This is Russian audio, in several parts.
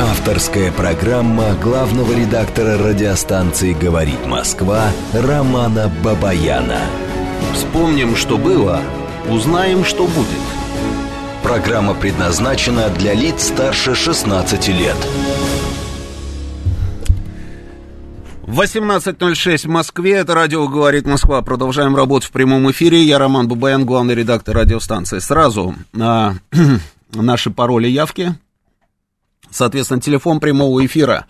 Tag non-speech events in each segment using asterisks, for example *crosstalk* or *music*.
Авторская программа главного редактора радиостанции «Говорит Москва» Романа Бабаяна. Вспомним, что было, узнаем, что будет. Программа предназначена для лиц старше 16 лет. 18.06 в Москве. Это радио «Говорит Москва». Продолжаем работу в прямом эфире. Я Роман Бабаян, главный редактор радиостанции. Сразу а, *clears throat* наши пароли явки Соответственно, телефон прямого эфира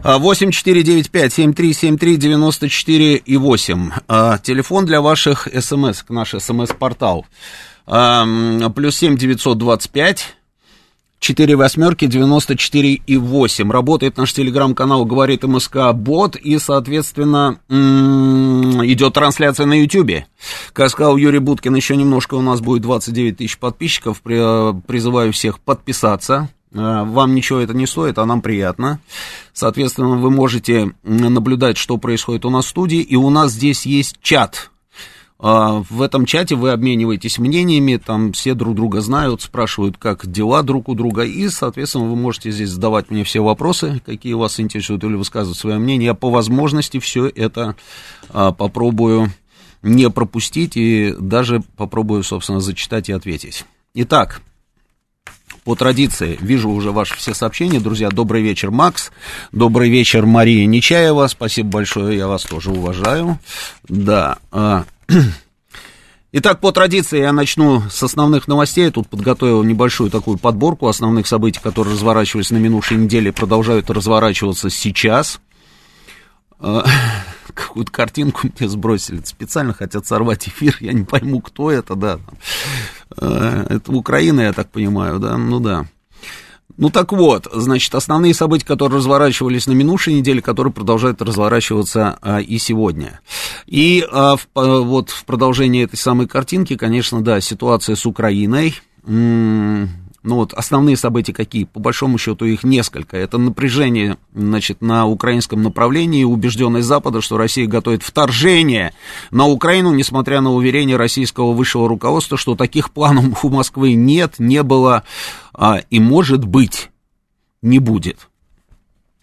8495-7373-94 и 8. А, телефон для ваших смс, наш смс-портал. А, плюс 7 925 4 восьмерки 94 и 8. Работает наш телеграм-канал «Говорит МСК Бот», и, соответственно, идет трансляция на Ютьюбе. Как сказал Юрий Буткин, еще немножко у нас будет 29 тысяч подписчиков. Призываю всех подписаться. Э, вам ничего это не стоит, а нам приятно. Соответственно, вы можете наблюдать, что происходит у нас в студии, и у нас здесь есть чат. Э, в этом чате вы обмениваетесь мнениями, там все друг друга знают, спрашивают, как дела друг у друга, и, соответственно, вы можете здесь задавать мне все вопросы, какие вас интересуют, или высказывать свое мнение. Я по возможности все это э, попробую не пропустить и даже попробую, собственно, зачитать и ответить. Итак, по традиции, вижу уже ваши все сообщения, друзья. Добрый вечер, Макс. Добрый вечер, Мария Нечаева. Спасибо большое, я вас тоже уважаю. Да. А, *clears throat* итак, по традиции я начну с основных новостей. Тут подготовил небольшую такую подборку основных событий, которые разворачивались на минувшей неделе, продолжают разворачиваться сейчас. *clears throat* Какую-то картинку *laughs* мне сбросили. Специально хотят сорвать эфир, я не пойму, кто это, да. Э, это Украина, я так понимаю, да, ну да. Ну так вот, значит, основные события, которые разворачивались на минувшей неделе, которые продолжают разворачиваться а, и сегодня. И а, в, а, вот в продолжении этой самой картинки, конечно, да, ситуация с Украиной. М- ну вот основные события какие? По большому счету их несколько. Это напряжение, значит, на украинском направлении, убежденность Запада, что Россия готовит вторжение на Украину, несмотря на уверение российского высшего руководства, что таких планов *laughs* у Москвы нет, не было а, и, может быть, не будет.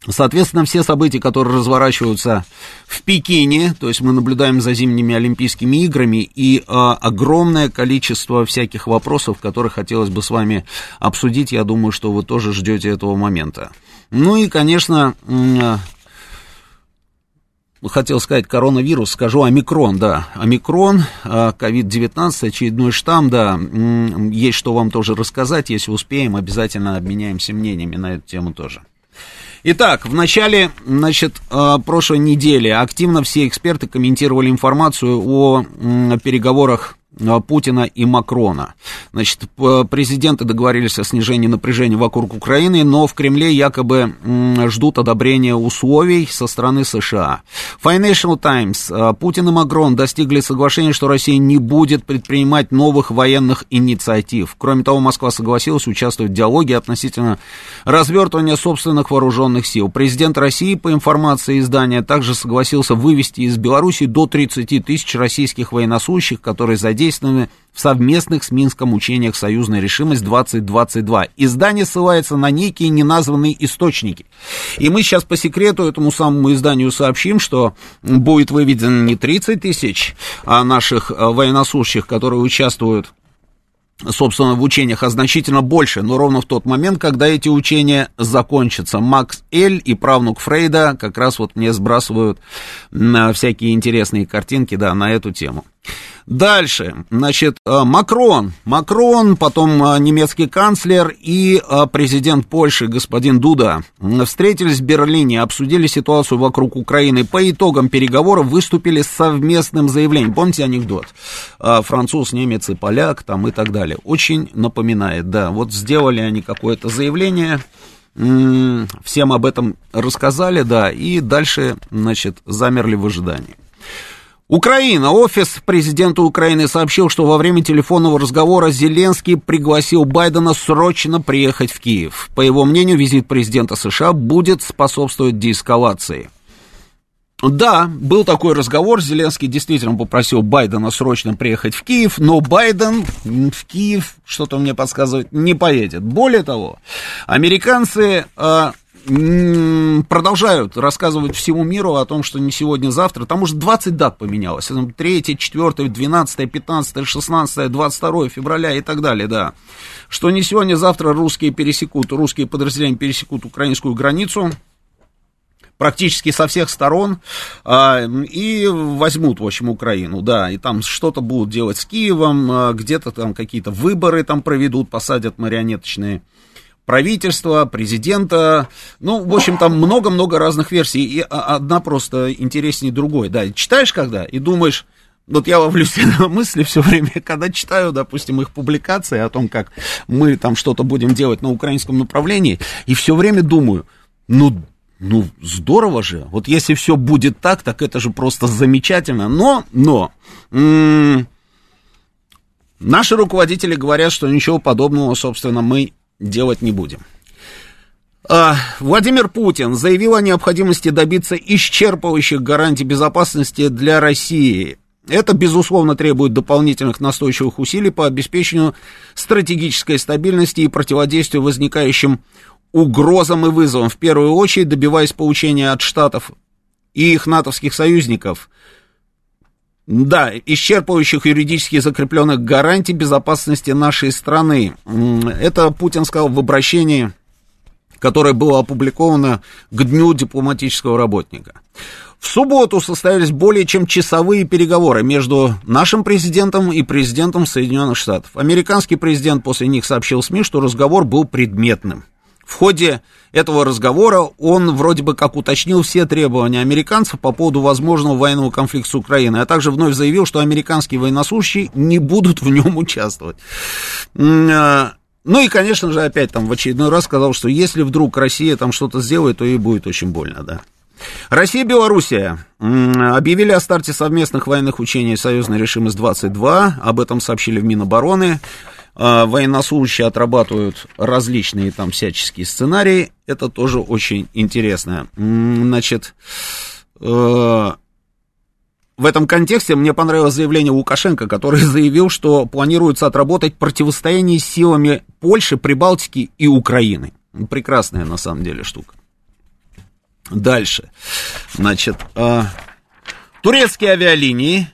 Соответственно, все события, которые разворачиваются в Пекине, то есть мы наблюдаем за зимними Олимпийскими играми, и а, огромное количество всяких вопросов, которые хотелось бы с вами обсудить, я думаю, что вы тоже ждете этого момента. Ну и, конечно, а, хотел сказать коронавирус, скажу омикрон, да, омикрон, COVID-19, а, очередной штамм, да, есть что вам тоже рассказать, если успеем, обязательно обменяемся мнениями на эту тему тоже. Итак, в начале, значит, э, прошлой недели активно все эксперты комментировали информацию о переговорах Путина и Макрона. Значит, президенты договорились о снижении напряжения вокруг Украины, но в Кремле якобы ждут одобрения условий со стороны США. Financial Times. Э, Путин и Макрон достигли соглашения, что Россия не будет предпринимать новых военных инициатив. Кроме того, Москва согласилась участвовать в диалоге относительно развертывания собственных вооруженных сил. Президент России, по информации издания, также согласился вывести из Беларуси до 30 тысяч российских военнослужащих, которые задействованы задействованы в совместных с Минском учениях «Союзная решимость-2022». Издание ссылается на некие неназванные источники. И мы сейчас по секрету этому самому изданию сообщим, что будет выведено не 30 тысяч а наших э, военнослужащих, которые участвуют собственно, в учениях, а значительно больше, но ровно в тот момент, когда эти учения закончатся. Макс Эль и правнук Фрейда как раз вот мне сбрасывают всякие интересные картинки, да, на эту тему. Дальше, значит, э, Макрон, Макрон, потом э, немецкий канцлер и э, президент Польши, господин Дуда, встретились в Берлине, обсудили ситуацию вокруг Украины. По итогам переговоров выступили с совместным заявлением. Помните анекдот? Француз, немец и поляк, там и так далее. Очень напоминает, да. Вот сделали они какое-то заявление, всем об этом рассказали, да, и дальше, значит, замерли в ожидании. Украина. Офис президента Украины сообщил, что во время телефонного разговора Зеленский пригласил Байдена срочно приехать в Киев. По его мнению, визит президента США будет способствовать деэскалации. Да, был такой разговор. Зеленский действительно попросил Байдена срочно приехать в Киев, но Байден в Киев, что-то мне подсказывает, не поедет. Более того, американцы э, продолжают рассказывать всему миру о том, что не сегодня, завтра. Там уже 20 дат поменялось. 3, 4, 12, 15, 16, 22 февраля и так далее, да. Что не сегодня, завтра русские пересекут, русские подразделения пересекут украинскую границу практически со всех сторон а, и возьмут, в общем, Украину, да, и там что-то будут делать с Киевом, а, где-то там какие-то выборы там проведут, посадят марионеточные правительства, президента, ну, в общем, там много-много разных версий, и одна просто интереснее другой, да, читаешь когда и думаешь, вот я ловлюсь *laughs* на мысли все время, когда читаю, допустим, их публикации о том, как мы там что-то будем делать на украинском направлении, и все время думаю, ну, ну, здорово же. Вот если все будет так, так это же просто замечательно. Но, но, м- наши руководители говорят, что ничего подобного, собственно, мы делать не будем. А, Владимир Путин заявил о необходимости добиться исчерпывающих гарантий безопасности для России. Это, безусловно, требует дополнительных настойчивых усилий по обеспечению стратегической стабильности и противодействию возникающим угрозам и вызовам, в первую очередь добиваясь получения от Штатов и их натовских союзников, да, исчерпывающих юридически закрепленных гарантий безопасности нашей страны. Это Путин сказал в обращении, которое было опубликовано к Дню дипломатического работника. В субботу состоялись более чем часовые переговоры между нашим президентом и президентом Соединенных Штатов. Американский президент после них сообщил СМИ, что разговор был предметным. В ходе этого разговора он вроде бы как уточнил все требования американцев по поводу возможного военного конфликта с Украиной, а также вновь заявил, что американские военнослужащие не будут в нем участвовать. А, ну и, конечно же, опять там в очередной раз сказал, что если вдруг Россия там что-то сделает, то ей будет очень больно, да. Россия и Белоруссия объявили о старте совместных военных учений «Союзный режим из-22». Об этом сообщили в Минобороны. А, военнослужащие отрабатывают различные там всяческие сценарии. Это тоже очень интересно. Значит, э, в этом контексте мне понравилось заявление Лукашенко, который *laughs* заявил, что планируется отработать противостояние силами Польши, Прибалтики и Украины. Прекрасная на самом деле штука. Дальше. Значит, э, турецкие авиалинии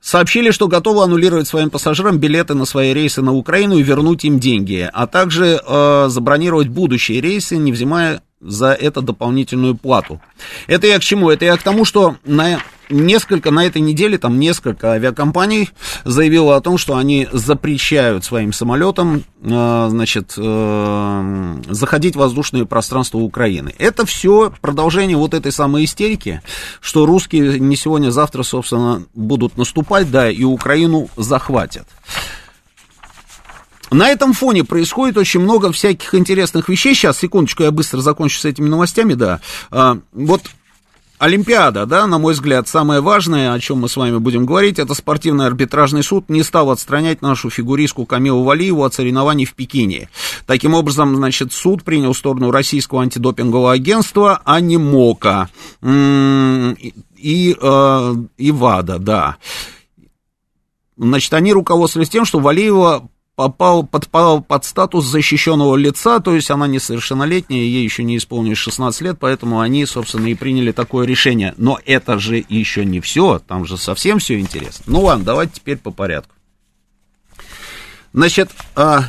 сообщили, что готовы аннулировать своим пассажирам билеты на свои рейсы на Украину и вернуть им деньги, а также э, забронировать будущие рейсы, не взимая за это дополнительную плату. Это я к чему? Это я к тому, что на несколько, на этой неделе там несколько авиакомпаний заявило о том, что они запрещают своим самолетам, э, значит, э, заходить в воздушное пространство Украины. Это все продолжение вот этой самой истерики, что русские не сегодня, завтра, собственно, будут наступать, да, и Украину захватят. На этом фоне происходит очень много всяких интересных вещей. Сейчас, секундочку, я быстро закончу с этими новостями, да. А, вот Олимпиада, да, на мой взгляд, самое важное, о чем мы с вами будем говорить, это спортивный арбитражный суд не стал отстранять нашу фигуристку Камилу Валиеву от соревнований в Пекине. Таким образом, значит, суд принял сторону российского антидопингового агентства, а не МОКа и, э, и ВАДА, да. Значит, они руководствовались тем, что Валиева попал, подпал под статус защищенного лица, то есть она несовершеннолетняя, ей еще не исполнилось 16 лет, поэтому они, собственно, и приняли такое решение. Но это же еще не все, там же совсем все интересно. Ну ладно, давайте теперь по порядку. Значит, а,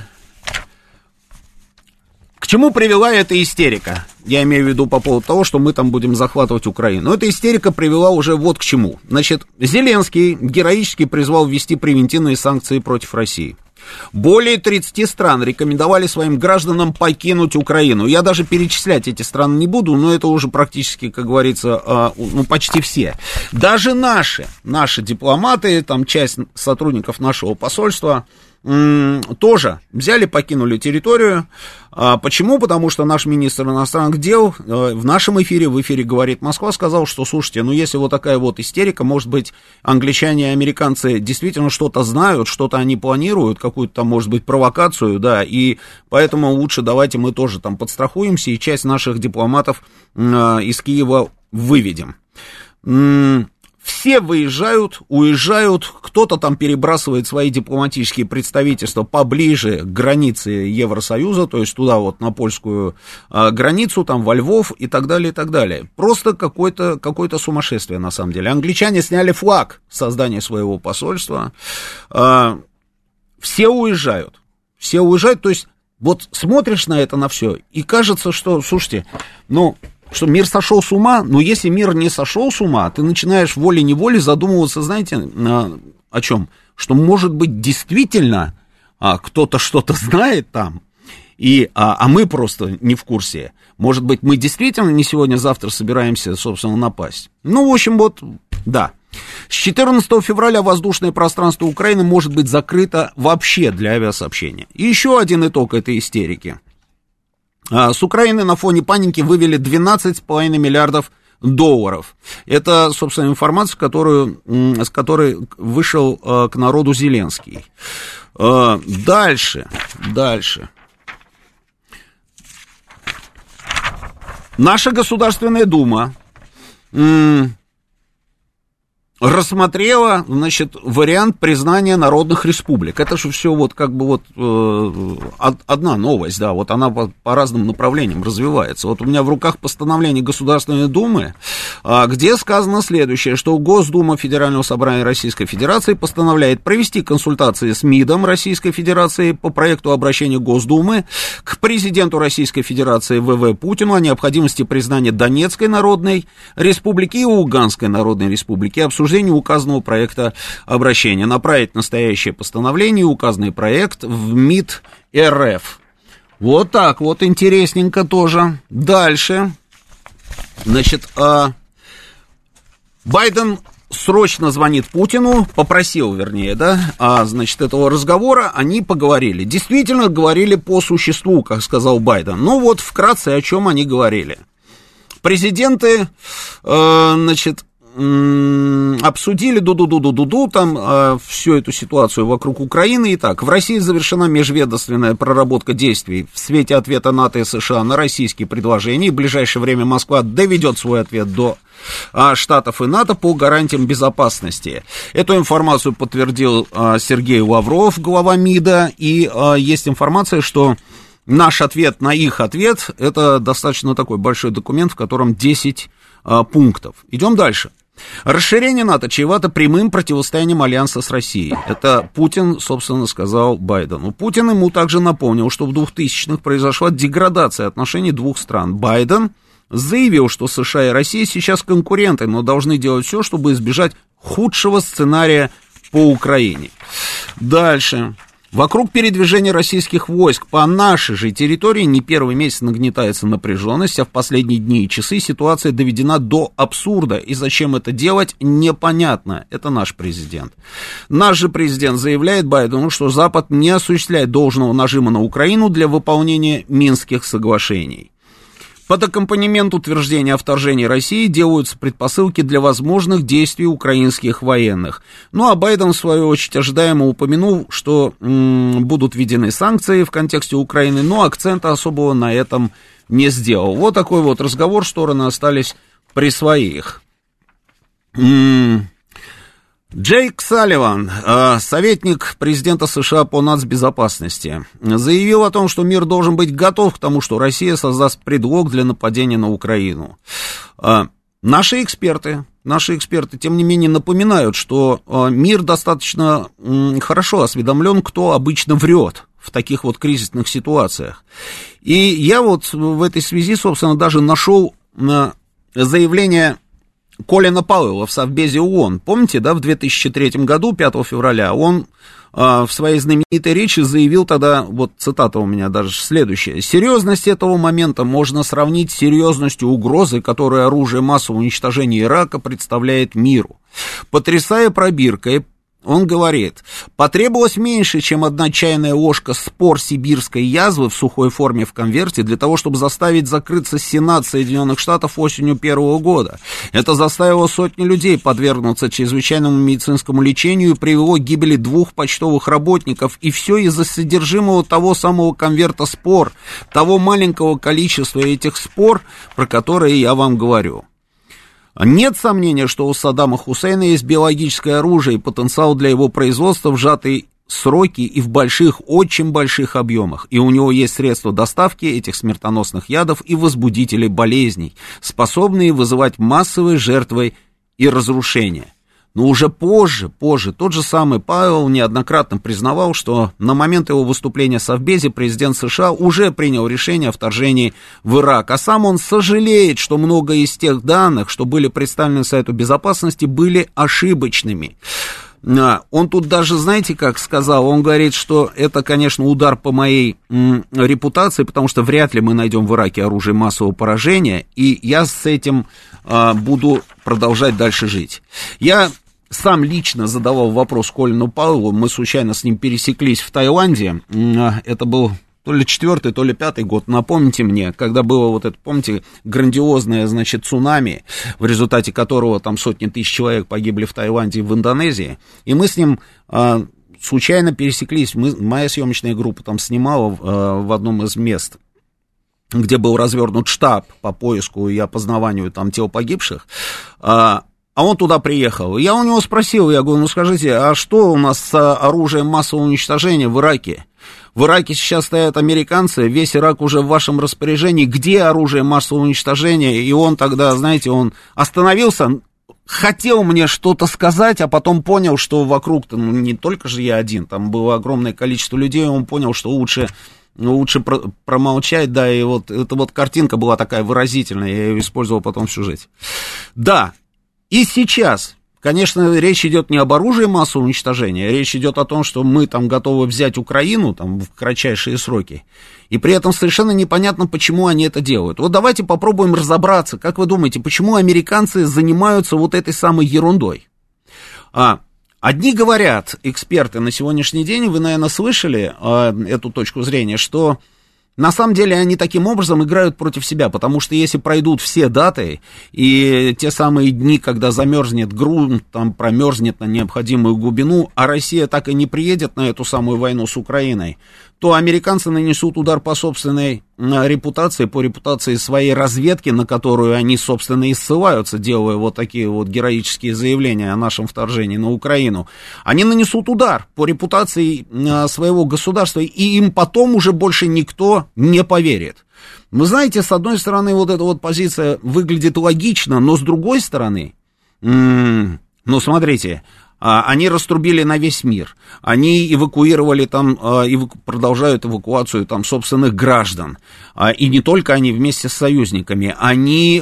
к чему привела эта истерика? Я имею в виду по поводу того, что мы там будем захватывать Украину. Эта истерика привела уже вот к чему. Значит, Зеленский героически призвал ввести превентивные санкции против России. Более 30 стран рекомендовали своим гражданам покинуть Украину. Я даже перечислять эти страны не буду, но это уже практически, как говорится, а, ну, почти все. Даже наши, наши дипломаты, там часть сотрудников нашего посольства, тоже взяли, покинули территорию. А почему? Потому что наш министр иностранных дел э, в нашем эфире, в эфире «Говорит Москва», сказал, что, слушайте, ну если вот такая вот истерика, может быть, англичане и американцы действительно что-то знают, что-то они планируют, какую-то там, может быть, провокацию, да, и поэтому лучше давайте мы тоже там подстрахуемся и часть наших дипломатов э, из Киева выведем. Все выезжают, уезжают, кто-то там перебрасывает свои дипломатические представительства поближе к границе Евросоюза, то есть туда вот на польскую а, границу, там во Львов и так далее, и так далее. Просто какое-то какое сумасшествие на самом деле. Англичане сняли флаг создания своего посольства, а, все уезжают, все уезжают, то есть вот смотришь на это на все и кажется, что, слушайте, ну что мир сошел с ума, но если мир не сошел с ума, ты начинаешь волей-неволей задумываться, знаете, о чем? Что, может быть, действительно а, кто-то что-то *laughs* знает там, и, а, а мы просто не в курсе. Может быть, мы действительно не сегодня-завтра собираемся, собственно, напасть. Ну, в общем, вот, да. С 14 февраля воздушное пространство Украины может быть закрыто вообще для авиасообщения. И еще один итог этой истерики – а, с Украины на фоне паники вывели 12,5 миллиардов долларов. Это, собственно, информация, которую, с которой вышел а, к народу Зеленский. А, дальше, дальше. Наша Государственная Дума рассмотрела, значит, вариант признания народных республик. Это же все вот как бы вот э, одна новость, да, вот она по, по разным направлениям развивается. Вот у меня в руках постановление Государственной Думы, э, где сказано следующее, что Госдума Федерального собрания Российской Федерации постановляет провести консультации с МИДом Российской Федерации по проекту обращения Госдумы к президенту Российской Федерации ВВ Путину о необходимости признания Донецкой Народной Республики и Луганской Народной Республики, обсуждения обсуждению указанного проекта обращения. Направить настоящее постановление указанный проект в МИД РФ. Вот так вот, интересненько тоже. Дальше. Значит, а, Байден срочно звонит Путину, попросил, вернее, да, а, значит, этого разговора, они поговорили. Действительно, говорили по существу, как сказал Байден. Ну вот, вкратце, о чем они говорили. Президенты, э, значит, обсудили ду-ду-ду-ду-ду-ду, там э, всю эту ситуацию вокруг Украины. Итак, в России завершена межведомственная проработка действий в свете ответа НАТО и США на российские предложения. И в ближайшее время Москва доведет свой ответ до э, Штатов и НАТО по гарантиям безопасности. Эту информацию подтвердил э, Сергей Лавров, глава МИДа, и э, есть информация, что наш ответ на их ответ, это достаточно такой большой документ, в котором 10 э, пунктов. Идем дальше. Расширение НАТО чревато прямым противостоянием Альянса с Россией. Это Путин, собственно, сказал Байдену. Путин ему также напомнил, что в 2000-х произошла деградация отношений двух стран. Байден заявил, что США и Россия сейчас конкуренты, но должны делать все, чтобы избежать худшего сценария по Украине. Дальше. Вокруг передвижения российских войск по нашей же территории не первый месяц нагнетается напряженность, а в последние дни и часы ситуация доведена до абсурда. И зачем это делать, непонятно. Это наш президент. Наш же президент заявляет Байдену, что Запад не осуществляет должного нажима на Украину для выполнения Минских соглашений. Под аккомпанемент утверждения о вторжении России делаются предпосылки для возможных действий украинских военных. Ну а Байден, в свою очередь, ожидаемо упомянул, что м, будут введены санкции в контексте Украины, но акцента особого на этом не сделал. Вот такой вот разговор, стороны остались при своих. М Джейк Салливан, э, советник президента США по нацбезопасности, заявил о том, что мир должен быть готов к тому, что Россия создаст предлог для нападения на Украину. Э, наши эксперты, наши эксперты, тем не менее, напоминают, что э, мир достаточно хорошо осведомлен, кто обычно врет в таких вот кризисных ситуациях. И я вот в этой связи, собственно, даже нашел заявление Колина Пауэлла в Совбезе ООН. Помните, да, в 2003 году, 5 февраля, он э, в своей знаменитой речи заявил тогда, вот цитата у меня даже следующая. «Серьезность этого момента можно сравнить с серьезностью угрозы, которую оружие массового уничтожения Ирака представляет миру. Потрясая пробиркой, он говорит, потребовалось меньше, чем одна чайная ложка спор сибирской язвы в сухой форме в конверте для того, чтобы заставить закрыться Сенат Соединенных Штатов осенью первого года. Это заставило сотни людей подвергнуться чрезвычайному медицинскому лечению и привело к гибели двух почтовых работников. И все из-за содержимого того самого конверта спор, того маленького количества этих спор, про которые я вам говорю. Нет сомнения, что у Саддама Хусейна есть биологическое оружие и потенциал для его производства в сжатый сроки и в больших, очень больших объемах. И у него есть средства доставки этих смертоносных ядов и возбудителей болезней, способные вызывать массовые жертвы и разрушения. Но уже позже, позже, тот же самый Павел неоднократно признавал, что на момент его выступления в Совбезе президент США уже принял решение о вторжении в Ирак, а сам он сожалеет, что много из тех данных, что были представлены Совету Безопасности, были ошибочными. Он тут даже, знаете, как сказал, он говорит, что это, конечно, удар по моей м, репутации, потому что вряд ли мы найдем в Ираке оружие массового поражения, и я с этим а, буду продолжать дальше жить. Я сам лично задавал вопрос Колину Павлову, мы случайно с ним пересеклись в Таиланде, это был то ли четвертый, то ли пятый год, напомните мне, когда было вот это, помните, грандиозное, значит, цунами, в результате которого там сотни тысяч человек погибли в Таиланде и в Индонезии, и мы с ним а, случайно пересеклись, мы, моя съемочная группа там снимала а, в одном из мест, где был развернут штаб по поиску и опознаванию там тел погибших, а, а он туда приехал. Я у него спросил, я говорю, ну скажите, а что у нас с оружием массового уничтожения в Ираке? В Ираке сейчас стоят американцы, весь Ирак уже в вашем распоряжении. Где оружие массового уничтожения? И он тогда, знаете, он остановился, хотел мне что-то сказать, а потом понял, что вокруг-то ну, не только же я один, там было огромное количество людей, он понял, что лучше лучше про промолчать, да, и вот эта вот картинка была такая выразительная, я ее использовал потом в сюжете. Да, и сейчас Конечно, речь идет не об оружии массового уничтожения, речь идет о том, что мы там готовы взять Украину там, в кратчайшие сроки. И при этом совершенно непонятно, почему они это делают. Вот давайте попробуем разобраться, как вы думаете, почему американцы занимаются вот этой самой ерундой. А, одни говорят, эксперты на сегодняшний день, вы, наверное, слышали а, эту точку зрения, что на самом деле они таким образом играют против себя, потому что если пройдут все даты и те самые дни, когда замерзнет грунт, там промерзнет на необходимую глубину, а Россия так и не приедет на эту самую войну с Украиной, то американцы нанесут удар по собственной репутации, по репутации своей разведки, на которую они, собственно, и ссылаются, делая вот такие вот героические заявления о нашем вторжении на Украину. Они нанесут удар по репутации своего государства, и им потом уже больше никто не поверит. Вы знаете, с одной стороны, вот эта вот позиция выглядит логично, но с другой стороны, ну, смотрите, а, они раструбили на весь мир. Они эвакуировали там, а, продолжают эвакуацию там собственных граждан. А, и не только они вместе с союзниками. Они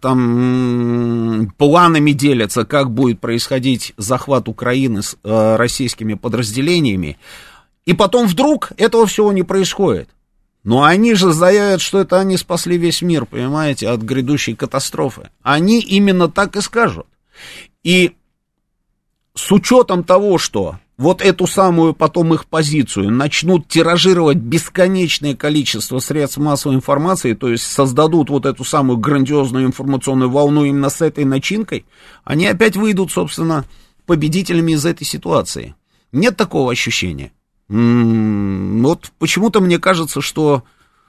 там планами делятся, как будет происходить захват Украины с российскими подразделениями. И потом вдруг этого всего не происходит. Но они же заявят, что это они спасли весь мир, понимаете, от грядущей катастрофы. Они именно так и скажут. И с учетом того, что вот эту самую потом их позицию начнут тиражировать бесконечное количество средств массовой информации, то есть создадут вот эту самую грандиозную информационную волну именно с этой начинкой, они опять выйдут, собственно, победителями из этой ситуации. Нет такого ощущения. М-м, вот почему-то мне кажется, что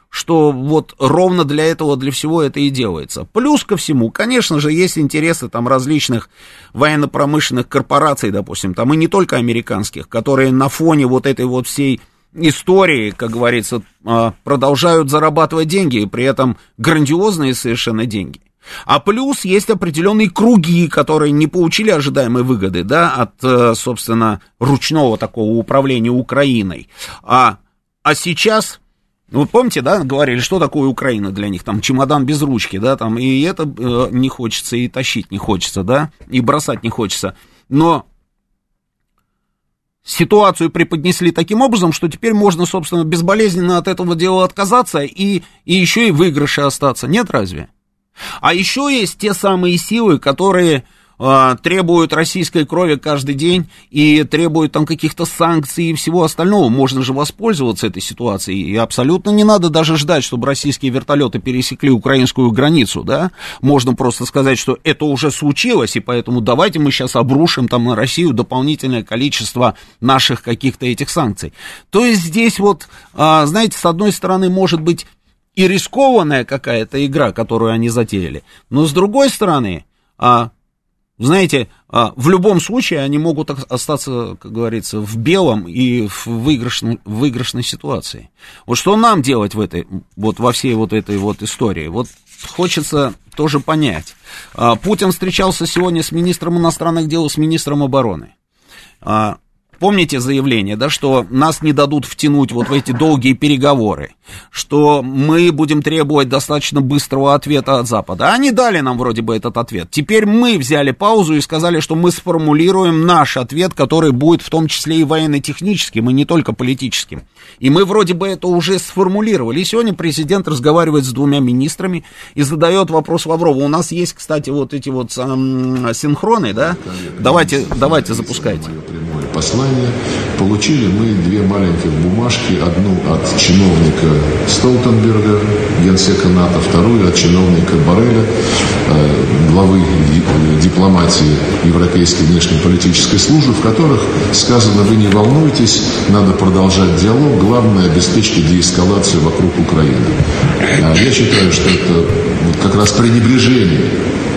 что вот ровно для этого, для всего это и делается. Плюс ко всему, конечно же, есть интересы там различных военно-промышленных корпораций, допустим, там и не только американских, которые на фоне вот этой вот всей истории, как говорится, а, продолжают зарабатывать деньги, и при этом грандиозные совершенно деньги. А плюс есть определенные круги, которые не получили ожидаемой выгоды, да, от, э, собственно, ручного такого управления Украиной. А, а сейчас вы помните, да, говорили, что такое Украина для них, там, чемодан без ручки, да, там, и это э, не хочется, и тащить не хочется, да, и бросать не хочется. Но ситуацию преподнесли таким образом, что теперь можно, собственно, безболезненно от этого дела отказаться и, и еще и выигрыше остаться. Нет разве? А еще есть те самые силы, которые требуют российской крови каждый день и требуют там каких-то санкций и всего остального. Можно же воспользоваться этой ситуацией. И абсолютно не надо даже ждать, чтобы российские вертолеты пересекли украинскую границу, да. Можно просто сказать, что это уже случилось, и поэтому давайте мы сейчас обрушим там на Россию дополнительное количество наших каких-то этих санкций. То есть здесь вот, а, знаете, с одной стороны, может быть и рискованная какая-то игра, которую они затеяли, но с другой стороны, а, знаете, а, в любом случае они могут остаться, как говорится, в белом и в выигрышной, выигрышной ситуации. Вот что нам делать в этой, вот во всей вот этой вот истории? Вот хочется тоже понять. А, Путин встречался сегодня с министром иностранных дел, с министром обороны. Помните заявление, да, что нас не дадут втянуть вот в эти долгие переговоры, что мы будем требовать достаточно быстрого ответа от Запада. Они дали нам вроде бы этот ответ. Теперь мы взяли паузу и сказали, что мы сформулируем наш ответ, который будет в том числе и военно-техническим, и не только политическим. И мы вроде бы это уже сформулировали. И сегодня президент разговаривает с двумя министрами и задает вопрос Лаврову. У нас есть, кстати, вот эти вот эм, синхроны, да? Давайте, давайте запускайте послание. Получили мы две маленьких бумажки, одну от чиновника Столтенберга, генсека НАТО, вторую от чиновника Барреля, э, главы дипломатии Европейской внешнеполитической службы, в которых сказано, вы не волнуйтесь, надо продолжать диалог, главное обеспечьте деэскалацию вокруг Украины. А я считаю, что это как раз пренебрежение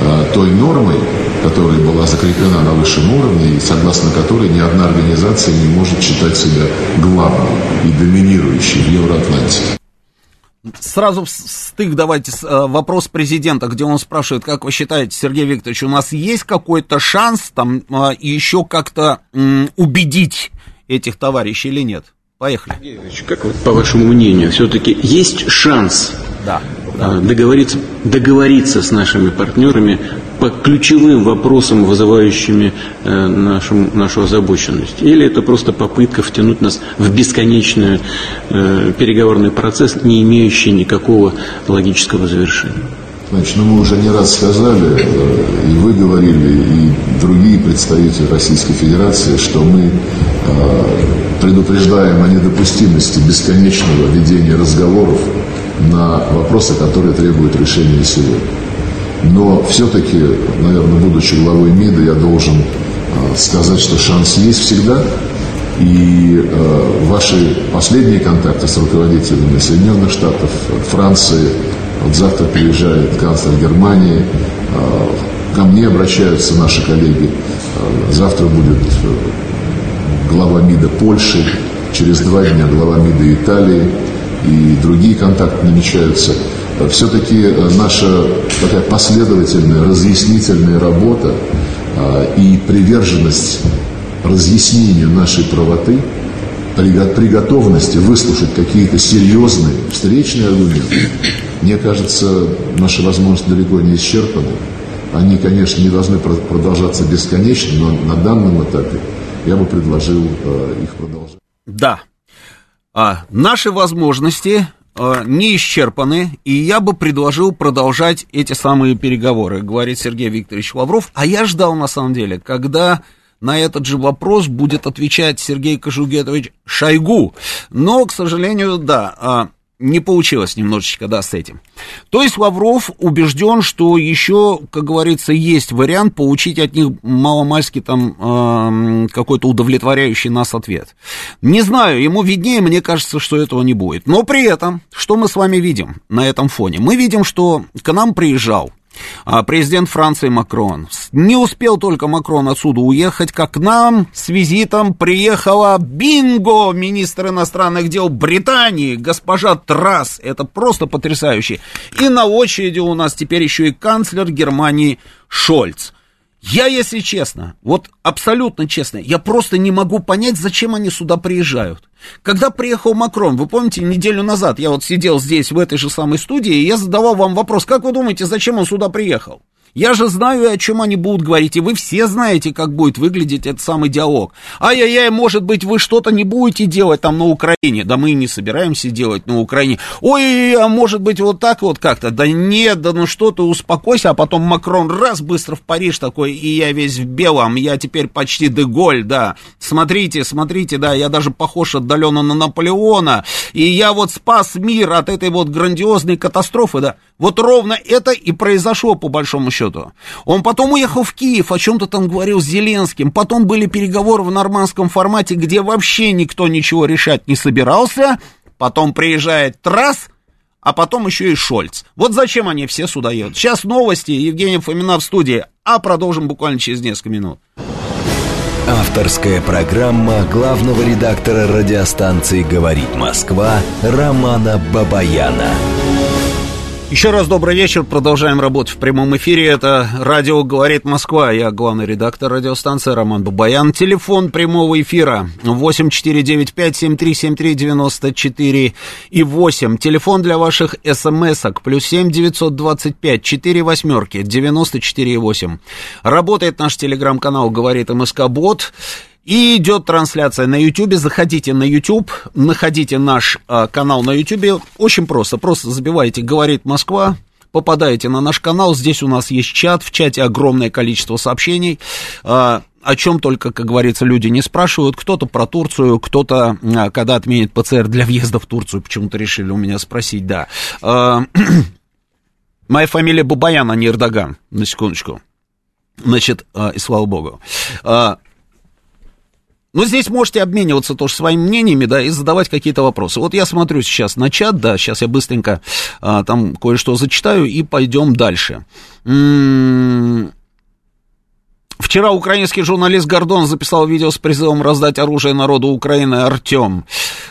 э, той нормой, которая была закреплена на высшем уровне и согласно которой ни одна организация не может считать себя главной и доминирующей в Евроатлантике. Сразу в стык давайте э, вопрос президента, где он спрашивает, как вы считаете, Сергей Викторович, у нас есть какой-то шанс там э, еще как-то убедить этих товарищей или нет? Поехали. Как вот, по вашему мнению, все-таки есть шанс да, э, да. Договориться, договориться с нашими партнерами по ключевым вопросам, вызывающими э, нашу, нашу озабоченность? Или это просто попытка втянуть нас в бесконечный э, переговорный процесс, не имеющий никакого логического завершения? Значит, ну мы уже не раз сказали, э, и вы говорили, и другие представители Российской Федерации, что мы э, предупреждаем о недопустимости бесконечного ведения разговоров на вопросы, которые требуют решения сегодня. Но все-таки, наверное, будучи главой МИДа, я должен э, сказать, что шанс есть всегда. И э, ваши последние контакты с руководителями Соединенных Штатов, Франции, вот завтра приезжает канцлер Германии, ко мне обращаются наши коллеги. Э, завтра будет э, глава МИДа Польши, через два дня глава МИДа Италии и другие контакты намечаются все-таки э, наша такая последовательная, разъяснительная работа и приверженность разъяснению нашей правоты, при готовности выслушать какие-то серьезные встречные аргументы, мне кажется, наши возможности далеко не исчерпаны. Они, конечно, не должны продолжаться бесконечно, но на данном этапе я бы предложил э, их продолжать. Да. А наши возможности Э, не исчерпаны, и я бы предложил продолжать эти самые переговоры, говорит Сергей Викторович Лавров. А я ждал, на самом деле, когда на этот же вопрос будет отвечать Сергей Кожугетович Шойгу. Но, к сожалению, да, а, не получилось немножечко, да, с этим. То есть Лавров убежден, что еще, как говорится, есть вариант получить от них маломальски там э, какой-то удовлетворяющий нас ответ. Не знаю, ему виднее, мне кажется, что этого не будет. Но при этом, что мы с вами видим на этом фоне? Мы видим, что к нам приезжал президент Франции Макрон. Не успел только Макрон отсюда уехать, как к нам с визитом приехала Бинго, министр иностранных дел Британии, госпожа Трасс. Это просто потрясающе. И на очереди у нас теперь еще и канцлер Германии Шольц. Я, если честно, вот абсолютно честно, я просто не могу понять, зачем они сюда приезжают. Когда приехал Макрон, вы помните, неделю назад я вот сидел здесь, в этой же самой студии, и я задавал вам вопрос, как вы думаете, зачем он сюда приехал? Я же знаю, о чем они будут говорить, и вы все знаете, как будет выглядеть этот самый диалог. Ай-яй-яй, может быть, вы что-то не будете делать там на Украине. Да мы и не собираемся делать на Украине. Ой, а может быть, вот так вот как-то. Да нет, да ну что ты, успокойся. А потом Макрон раз быстро в Париж такой, и я весь в белом, я теперь почти Деголь, да. Смотрите, смотрите, да, я даже похож отдаленно на Наполеона. И я вот спас мир от этой вот грандиозной катастрофы, да. Вот ровно это и произошло, по большому счету. Он потом уехал в Киев, о чем-то там говорил с Зеленским. Потом были переговоры в нормандском формате, где вообще никто ничего решать не собирался. Потом приезжает Трасс, а потом еще и Шольц. Вот зачем они все сюда едут. Сейчас новости, Евгений Фомина в студии, а продолжим буквально через несколько минут. Авторская программа главного редактора радиостанции «Говорит Москва» Романа Бабаяна. Еще раз добрый вечер. Продолжаем работать в прямом эфире. Это радио «Говорит Москва». Я главный редактор радиостанции Роман Бабаян. Телефон прямого эфира 8495-7373-94 и 8. Телефон для ваших смс-ок плюс 7 925 4 восьмерки 94 и 8. Работает наш телеграм-канал «Говорит МСК Бот». И идет трансляция на YouTube. Заходите на YouTube, находите наш э, канал на YouTube. Очень просто. Просто забивайте «Говорит Москва», попадаете на наш канал. Здесь у нас есть чат. В чате огромное количество сообщений. Э, о чем только, как говорится, люди не спрашивают. Кто-то про Турцию, кто-то, э, когда отменит ПЦР для въезда в Турцию, почему-то решили у меня спросить, да. Э, *clears throat* моя фамилия Бабаян, а не Эрдоган, на секундочку. Значит, э, и слава богу. Э, ну, здесь можете обмениваться тоже своими мнениями, да, и задавать какие-то вопросы. Вот я смотрю сейчас на чат, да, сейчас я быстренько а, там кое-что зачитаю и пойдем дальше. М-м- Вчера украинский журналист Гордон записал видео с призывом раздать оружие народу Украины Артем.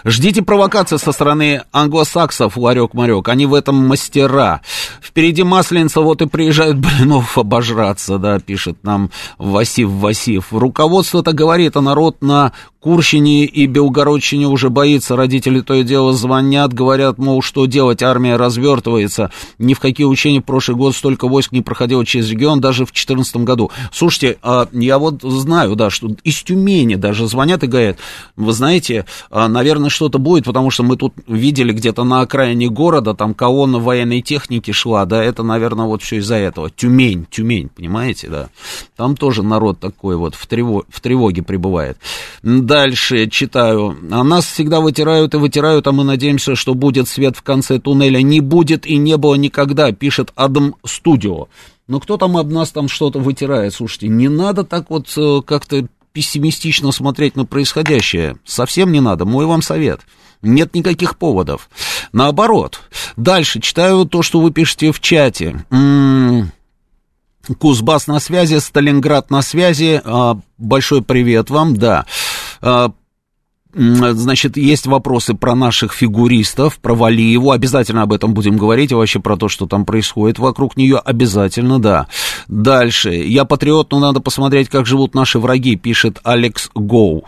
Ждите провокации со стороны англосаксов, ларек-марек, они в этом мастера. Впереди масленица, вот и приезжают *laughs* блинов обожраться, да, пишет нам Васив Васив. Руководство-то говорит, а народ на Курщине и Белгородчине уже боится, родители то и дело звонят, говорят, мол, что делать, армия развертывается, ни в какие учения в прошлый год столько войск не проходило через регион, даже в 2014 году. Слушайте, а, я вот знаю, да, что из Тюмени даже звонят и говорят, вы знаете, а, наверное, что-то будет, потому что мы тут видели где-то на окраине города, там колонна военной техники шла, да, это, наверное, вот все из-за этого. Тюмень, Тюмень, понимаете, да, там тоже народ такой вот в, трево в тревоге пребывает. Дальше читаю. А нас всегда вытирают и вытирают, а мы надеемся, что будет свет в конце туннеля. Не будет и не было никогда, пишет Адам Студио. Но кто там об нас там что-то вытирает? Слушайте, не надо так вот э, как-то пессимистично смотреть на происходящее. Совсем не надо, мой вам совет. Нет никаких поводов. Наоборот. Дальше читаю то, что вы пишете в чате. М-м- Кузбасс на связи, Сталинград на связи. А, большой привет вам, да. А, значит, есть вопросы про наших фигуристов, про Валиеву, обязательно об этом будем говорить, и вообще про то, что там происходит вокруг нее, обязательно, да. Дальше, я патриот, но надо посмотреть, как живут наши враги, пишет Алекс Гоу.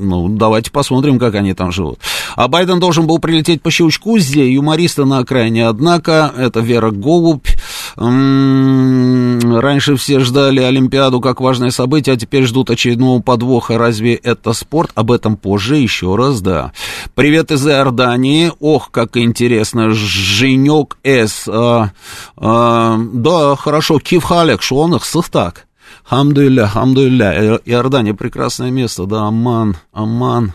Ну, давайте посмотрим, как они там живут. А Байден должен был прилететь по щелчку здесь, юмориста на окраине, однако, это Вера Голубь. М-м, раньше все ждали Олимпиаду как важное событие, а теперь ждут очередного подвоха. Разве это спорт? Об этом позже еще раз, да. Привет из Иордании. Ох, как интересно. Женек С. А, а, да, хорошо. Кивхалек, что он их так. Хамдулля, хамдулля. Иордания прекрасное место, да, Аман, Аман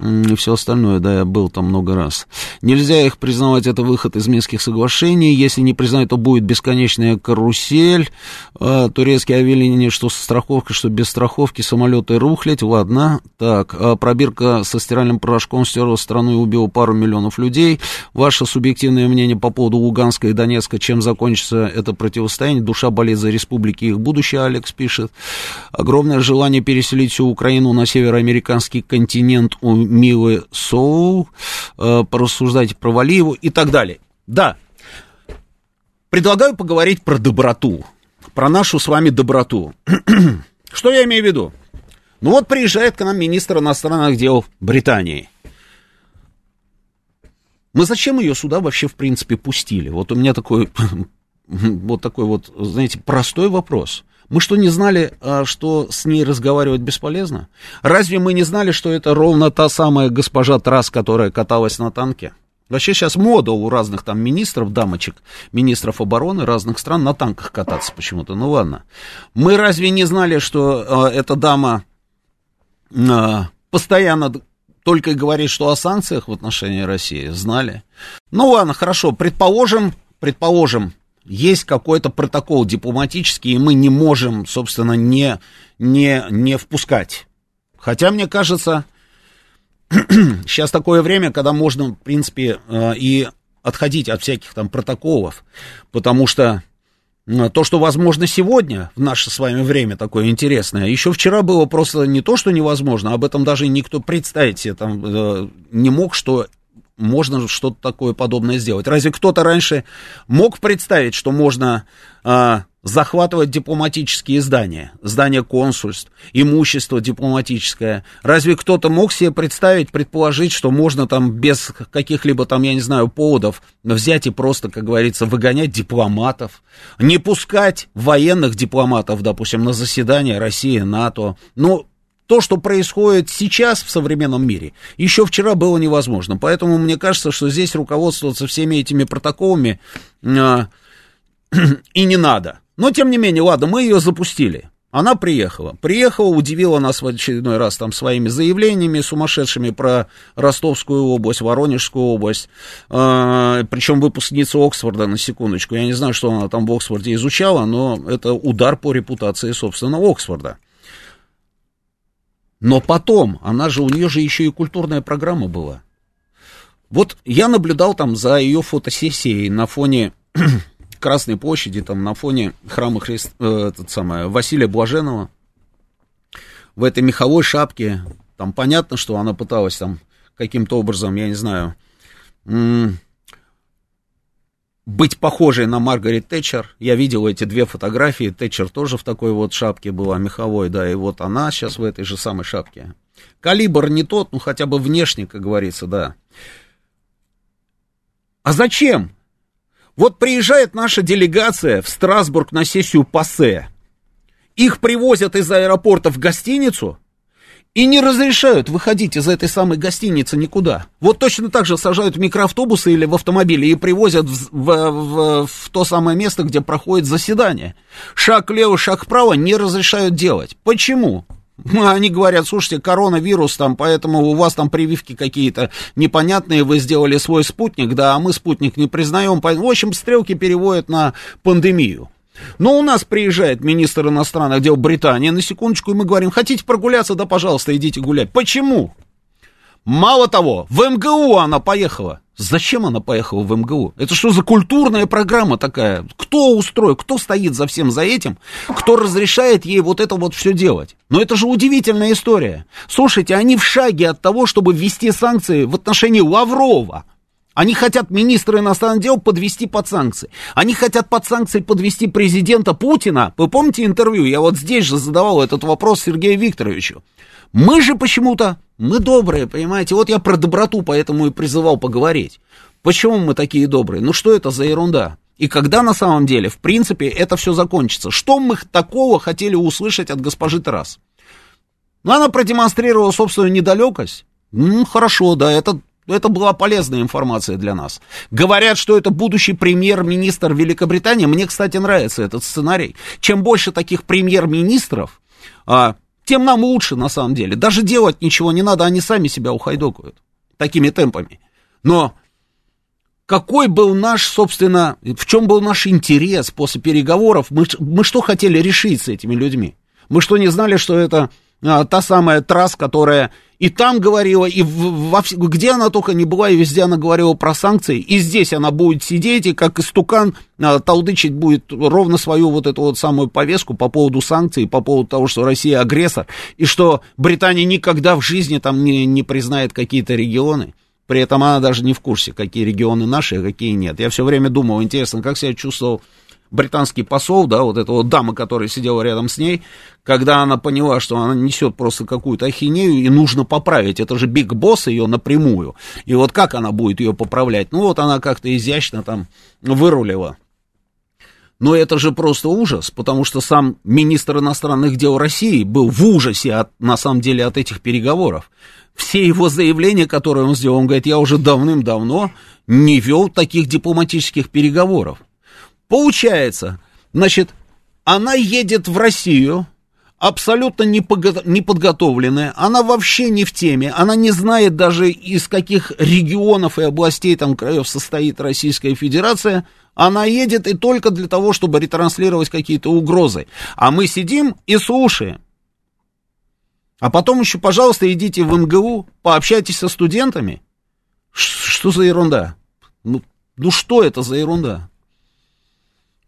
и все остальное, да, я был там много раз. Нельзя их признавать, это выход из Минских соглашений. Если не признать, то будет бесконечная карусель. А, турецкие авиалинии, что со страховкой, что без страховки, самолеты рухлять. Ладно, так, а, пробирка со стиральным порошком стерла страну и убила пару миллионов людей. Ваше субъективное мнение по поводу Луганска и Донецка, чем закончится это противостояние? Душа болит за республики и их будущее, Алекс пишет. Огромное желание переселить всю Украину на североамериканский континент у Милы Соул, э, порассуждать про Валиеву и так далее. Да, предлагаю поговорить про доброту, про нашу с вами доброту. *clears throat* Что я имею в виду? Ну вот приезжает к нам министр иностранных дел Британии. Мы зачем ее сюда вообще, в принципе, пустили? Вот у меня такой, *laughs* вот такой вот, знаете, простой вопрос. Мы что, не знали, а, что с ней разговаривать бесполезно? Разве мы не знали, что это ровно та самая госпожа Трас, которая каталась на танке? Вообще сейчас мода у разных там министров, дамочек, министров обороны разных стран на танках кататься почему-то. Ну ладно. Мы разве не знали, что э, эта дама э, постоянно только говорит, что о санкциях в отношении России? Знали. Ну ладно, хорошо, предположим, предположим, есть какой-то протокол дипломатический, и мы не можем, собственно, не, не, не впускать. Хотя, мне кажется, *clears throat* сейчас такое время, когда можно, в принципе, э, и отходить от всяких там протоколов, потому что то, что возможно сегодня, в наше с вами время такое интересное, еще вчера было просто не то, что невозможно, об этом даже никто представить себе там э, не мог, что можно что-то такое подобное сделать. Разве кто-то раньше мог представить, что можно а, захватывать дипломатические здания, здания консульств, имущество дипломатическое. Разве кто-то мог себе представить, предположить, что можно там без каких-либо там, я не знаю, поводов взять и просто, как говорится, выгонять дипломатов, не пускать военных дипломатов, допустим, на заседания России, НАТО. Ну, то, что происходит сейчас в современном мире, еще вчера было невозможно. Поэтому мне кажется, что здесь руководствоваться всеми этими протоколами э, *clears throat* и не надо. Но, тем не менее, ладно, мы ее запустили. Она приехала. Приехала, удивила нас в очередной раз там своими заявлениями сумасшедшими про Ростовскую область, Воронежскую область. Э, причем выпускница Оксфорда, на секундочку. Я не знаю, что она там в Оксфорде изучала, но это удар по репутации, собственно, Оксфорда. Но потом, она же, у нее же еще и культурная программа была. Вот я наблюдал там за ее фотосессией на фоне *clears throat* Красной площади, там на фоне храма Христ, э, этот самое, Василия Блаженного, в этой меховой шапке, там понятно, что она пыталась там каким-то образом, я не знаю, быть похожей на Маргарет Тэтчер. Я видел эти две фотографии, Тэтчер тоже в такой вот шапке была, меховой, да, и вот она сейчас в этой же самой шапке. Калибр не тот, ну хотя бы внешне, как говорится, да. А зачем? Вот приезжает наша делегация в Страсбург на сессию ПАСЕ. Их привозят из аэропорта в гостиницу и не разрешают выходить из этой самой гостиницы никуда. Вот точно так же сажают в микроавтобусы или в автомобили и привозят в, в, в, в то самое место, где проходит заседание. Шаг влево, шаг вправо не разрешают делать. Почему? Они говорят, слушайте, коронавирус там, поэтому у вас там прививки какие-то непонятные, вы сделали свой спутник, да, а мы спутник не признаем. В общем, стрелки переводят на пандемию. Но у нас приезжает министр иностранных дел Британии, на секундочку, и мы говорим, хотите прогуляться, да, пожалуйста, идите гулять. Почему? Мало того, в МГУ она поехала. Зачем она поехала в МГУ? Это что за культурная программа такая? Кто устроил, кто стоит за всем за этим, кто разрешает ей вот это вот все делать? Но это же удивительная история. Слушайте, они в шаге от того, чтобы ввести санкции в отношении Лаврова. Они хотят министра иностранных дел подвести под санкции. Они хотят под санкции подвести президента Путина. Вы помните интервью? Я вот здесь же задавал этот вопрос Сергею Викторовичу. Мы же почему-то, мы добрые, понимаете, вот я про доброту поэтому и призывал поговорить. Почему мы такие добрые? Ну что это за ерунда? И когда на самом деле, в принципе, это все закончится? Что мы такого хотели услышать от госпожи Тарас? Ну, она продемонстрировала собственную недалекость. Ну, хорошо, да, это, это была полезная информация для нас. Говорят, что это будущий премьер-министр Великобритании. Мне, кстати, нравится этот сценарий. Чем больше таких премьер-министров, а, тем нам лучше, на самом деле. Даже делать ничего не надо, они сами себя ухайдокают такими темпами. Но какой был наш, собственно, в чем был наш интерес после переговоров? Мы, мы что хотели решить с этими людьми? Мы что, не знали, что это та самая трасс, которая и там говорила, и во, где она только не была, и везде она говорила про санкции, и здесь она будет сидеть, и как истукан а, толдычить будет ровно свою вот эту вот самую повестку по поводу санкций, по поводу того, что Россия агрессор, и что Британия никогда в жизни там не, не признает какие-то регионы. При этом она даже не в курсе, какие регионы наши, а какие нет. Я все время думал, интересно, как себя чувствовал британский посол, да, вот эта вот дама, которая сидела рядом с ней, когда она поняла, что она несет просто какую-то ахинею и нужно поправить, это же биг босс ее напрямую, и вот как она будет ее поправлять, ну вот она как-то изящно там вырулила. Но это же просто ужас, потому что сам министр иностранных дел России был в ужасе от, на самом деле от этих переговоров. Все его заявления, которые он сделал, он говорит, я уже давным-давно не вел таких дипломатических переговоров. Получается, значит, она едет в Россию, абсолютно неподготовленная, она вообще не в теме, она не знает даже из каких регионов и областей там краев состоит Российская Федерация, она едет и только для того, чтобы ретранслировать какие-то угрозы. А мы сидим и слушаем. А потом еще, пожалуйста, идите в МГУ, пообщайтесь со студентами. Что за ерунда? Ну, ну что это за ерунда?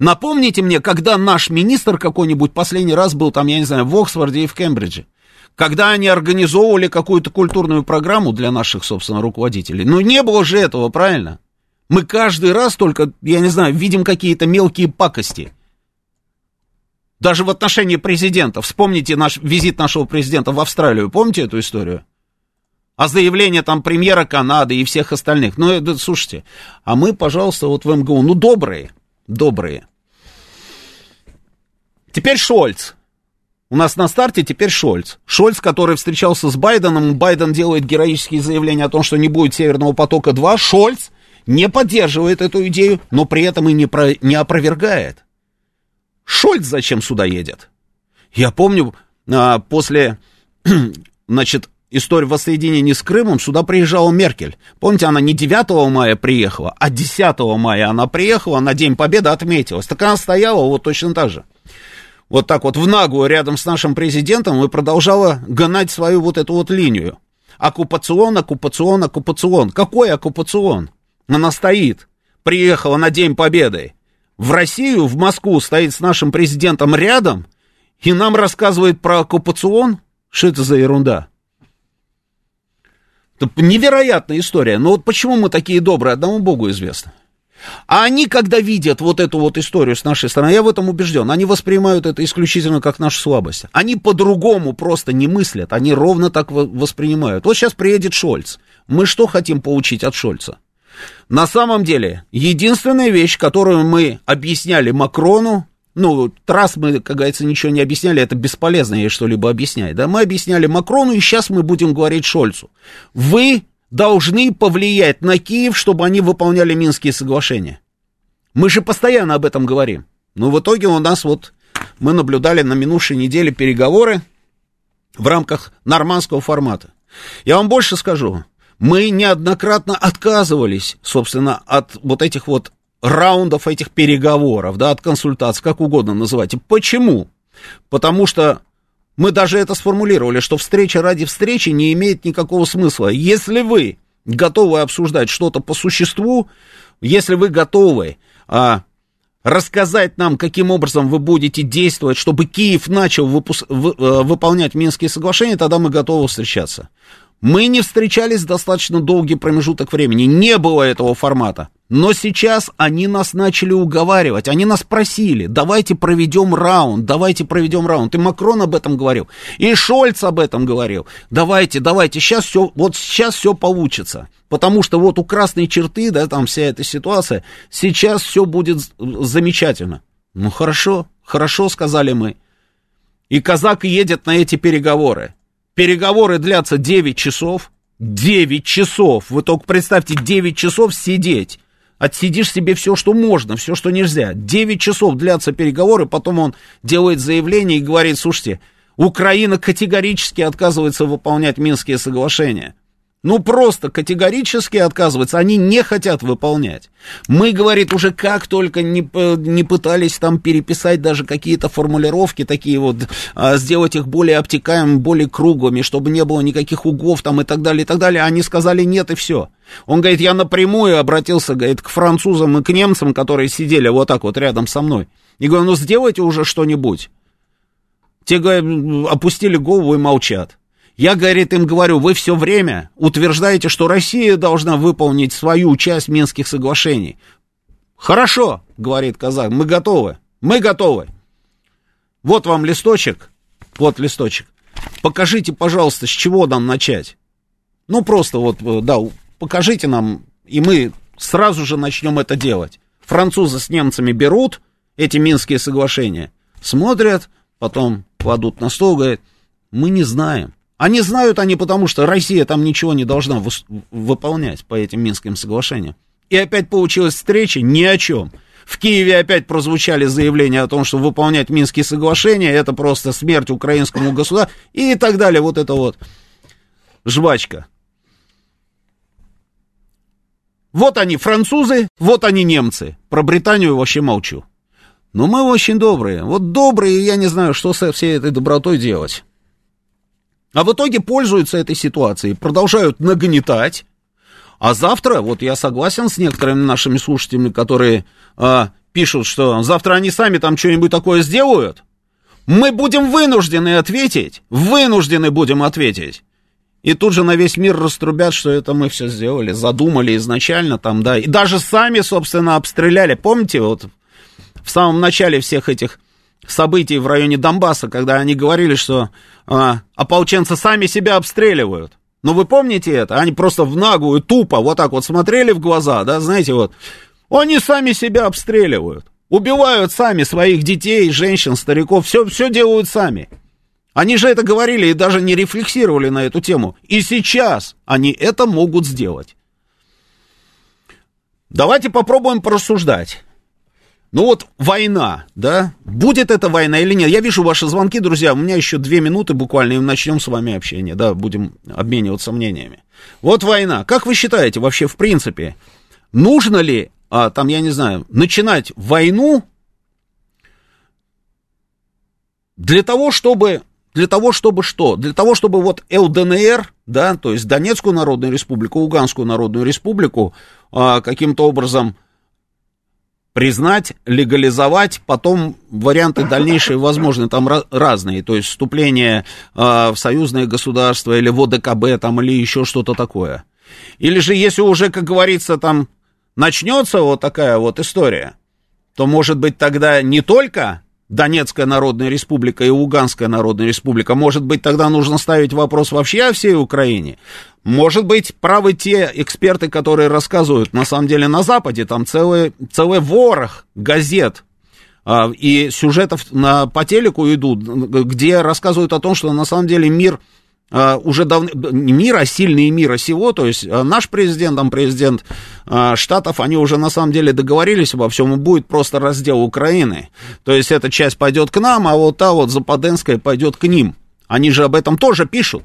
Напомните мне, когда наш министр какой-нибудь последний раз был там, я не знаю, в Оксфорде и в Кембридже. Когда они организовывали какую-то культурную программу для наших, собственно, руководителей. Ну, не было же этого, правильно? Мы каждый раз только, я не знаю, видим какие-то мелкие пакости. Даже в отношении президента. Вспомните наш визит нашего президента в Австралию. Помните эту историю? А заявление там премьера Канады и всех остальных. Ну, это, слушайте, а мы, пожалуйста, вот в МГУ, ну, добрые, добрые. Теперь Шольц. У нас на старте теперь Шольц. Шольц, который встречался с Байденом, Байден делает героические заявления о том, что не будет Северного потока-2. Шольц не поддерживает эту идею, но при этом и не, про, не опровергает. Шольц зачем сюда едет? Я помню, а, после, *clears throat* значит, истории воссоединения с Крымом, сюда приезжала Меркель. Помните, она не 9 мая приехала, а 10 мая она приехала, на День Победы отметилась. Так она стояла вот точно так же вот так вот в наглую рядом с нашим президентом и продолжала гнать свою вот эту вот линию. Оккупацион, оккупацион, оккупацион. Какой оккупацион? Она стоит, приехала на День Победы. В Россию, в Москву стоит с нашим президентом рядом и нам рассказывает про оккупацион? Что это за ерунда? Это невероятная история. Но вот почему мы такие добрые, одному Богу известно. А они, когда видят вот эту вот историю с нашей стороны, я в этом убежден, они воспринимают это исключительно как нашу слабость. Они по-другому просто не мыслят, они ровно так воспринимают. Вот сейчас приедет Шольц. Мы что хотим получить от Шольца? На самом деле, единственная вещь, которую мы объясняли Макрону, ну, раз мы, как говорится, ничего не объясняли, это бесполезно ей что-либо объяснять, да, мы объясняли Макрону, и сейчас мы будем говорить Шольцу. Вы должны повлиять на Киев, чтобы они выполняли Минские соглашения. Мы же постоянно об этом говорим. Но в итоге у нас вот, мы наблюдали на минувшей неделе переговоры в рамках нормандского формата. Я вам больше скажу, мы неоднократно отказывались, собственно, от вот этих вот раундов этих переговоров, да, от консультаций, как угодно называйте. Почему? Потому что мы даже это сформулировали, что встреча ради встречи не имеет никакого смысла. Если вы готовы обсуждать что-то по существу, если вы готовы а, рассказать нам, каким образом вы будете действовать, чтобы Киев начал выпуск, в, а, выполнять Минские соглашения, тогда мы готовы встречаться. Мы не встречались достаточно долгий промежуток времени, не было этого формата. Но сейчас они нас начали уговаривать, они нас просили, давайте проведем раунд, давайте проведем раунд. И Макрон об этом говорил, и Шольц об этом говорил. Давайте, давайте, сейчас все, вот сейчас все получится. Потому что вот у красной черты, да, там вся эта ситуация, сейчас все будет замечательно. Ну хорошо, хорошо, сказали мы. И казак едет на эти переговоры. Переговоры длятся 9 часов. 9 часов. Вы только представьте, 9 часов сидеть. Отсидишь себе все, что можно, все, что нельзя. 9 часов длятся переговоры, потом он делает заявление и говорит, слушайте, Украина категорически отказывается выполнять Минские соглашения. Ну, просто категорически отказываются, они не хотят выполнять. Мы, говорит, уже как только не, не пытались там переписать даже какие-то формулировки, такие вот, а, сделать их более обтекаемыми, более круглыми, чтобы не было никаких углов там и так далее, и так далее, они сказали нет и все. Он говорит, я напрямую обратился, говорит, к французам и к немцам, которые сидели вот так вот рядом со мной. И говорю, ну сделайте уже что-нибудь. Те, говорят, опустили голову и молчат. Я, говорит, им говорю, вы все время утверждаете, что Россия должна выполнить свою часть Минских соглашений. Хорошо, говорит казак, мы готовы, мы готовы. Вот вам листочек, вот листочек. Покажите, пожалуйста, с чего нам начать. Ну, просто вот, э, да, покажите нам, и мы сразу же начнем это делать. Французы с немцами берут эти Минские соглашения, смотрят, потом кладут на стол, говорят, мы не знаем. Они знают они, потому что Россия там ничего не должна выполнять по этим Минским соглашениям. И опять получилась встреча ни о чем. В Киеве опять прозвучали заявления о том, что выполнять Минские соглашения это просто смерть украинскому государству и так далее. Вот это вот жвачка. Вот они французы, вот они немцы. Про Британию вообще молчу. Но мы очень добрые. Вот добрые, я не знаю, что со всей этой добротой делать. А в итоге пользуются этой ситуацией, продолжают нагнетать. А завтра, вот я согласен с некоторыми нашими слушателями, которые а, пишут, что завтра они сами там что-нибудь такое сделают, мы будем вынуждены ответить, вынуждены будем ответить. И тут же на весь мир раструбят, что это мы все сделали, задумали изначально там, да, и даже сами, собственно, обстреляли. Помните, вот в самом начале всех этих событий в районе Донбасса, когда они говорили, что а, ополченцы сами себя обстреливают. Ну, вы помните это? Они просто в наглую, тупо, вот так вот смотрели в глаза, да, знаете, вот. Они сами себя обстреливают. Убивают сами своих детей, женщин, стариков, все, все делают сами. Они же это говорили и даже не рефлексировали на эту тему. И сейчас они это могут сделать. Давайте попробуем порассуждать. Ну вот война, да? Будет это война или нет? Я вижу ваши звонки, друзья. У меня еще две минуты буквально, и начнем с вами общение, да, будем обмениваться мнениями. Вот война. Как вы считаете вообще, в принципе, нужно ли а, там, я не знаю, начинать войну для того, чтобы, для того, чтобы что? Для того, чтобы вот ЛДНР, да, то есть Донецкую Народную Республику, Луганскую Народную Республику а, каким-то образом признать, легализовать, потом варианты дальнейшие возможны, там разные, то есть вступление э, в союзное государство или в ОДКБ там или еще что-то такое. Или же, если уже, как говорится, там начнется вот такая вот история, то, может быть, тогда не только Донецкая Народная Республика и Луганская Народная Республика, может быть, тогда нужно ставить вопрос вообще о всей Украине. Может быть, правы те эксперты, которые рассказывают, на самом деле, на Западе, там целый, целый ворох газет а, и сюжетов на, по телеку идут, где рассказывают о том, что на самом деле мир уже давно, мира, а сильные мира сего, то есть uh, наш президент, там президент uh, Штатов, они уже на самом деле договорились обо всем, и будет просто раздел Украины. То есть эта часть пойдет к нам, а вот та вот западенская пойдет к ним. Они же об этом тоже пишут.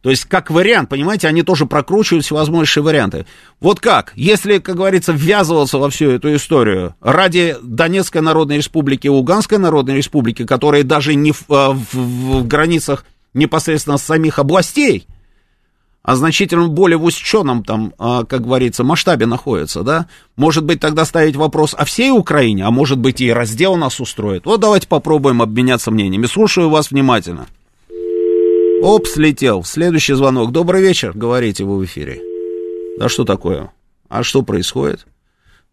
То есть, как вариант, понимаете, они тоже прокручивают всевозможные варианты. Вот как, если, как говорится, ввязываться во всю эту историю ради Донецкой Народной Республики и Луганской Народной Республики, которые даже не в, в, в границах непосредственно с самих областей, а значительно более в усеченном там, а, как говорится, масштабе находится, да, может быть, тогда ставить вопрос о всей Украине, а может быть, и раздел нас устроит. Вот давайте попробуем обменяться мнениями. Слушаю вас внимательно. Оп, слетел. Следующий звонок. Добрый вечер, говорите вы в эфире. Да что такое? А что происходит?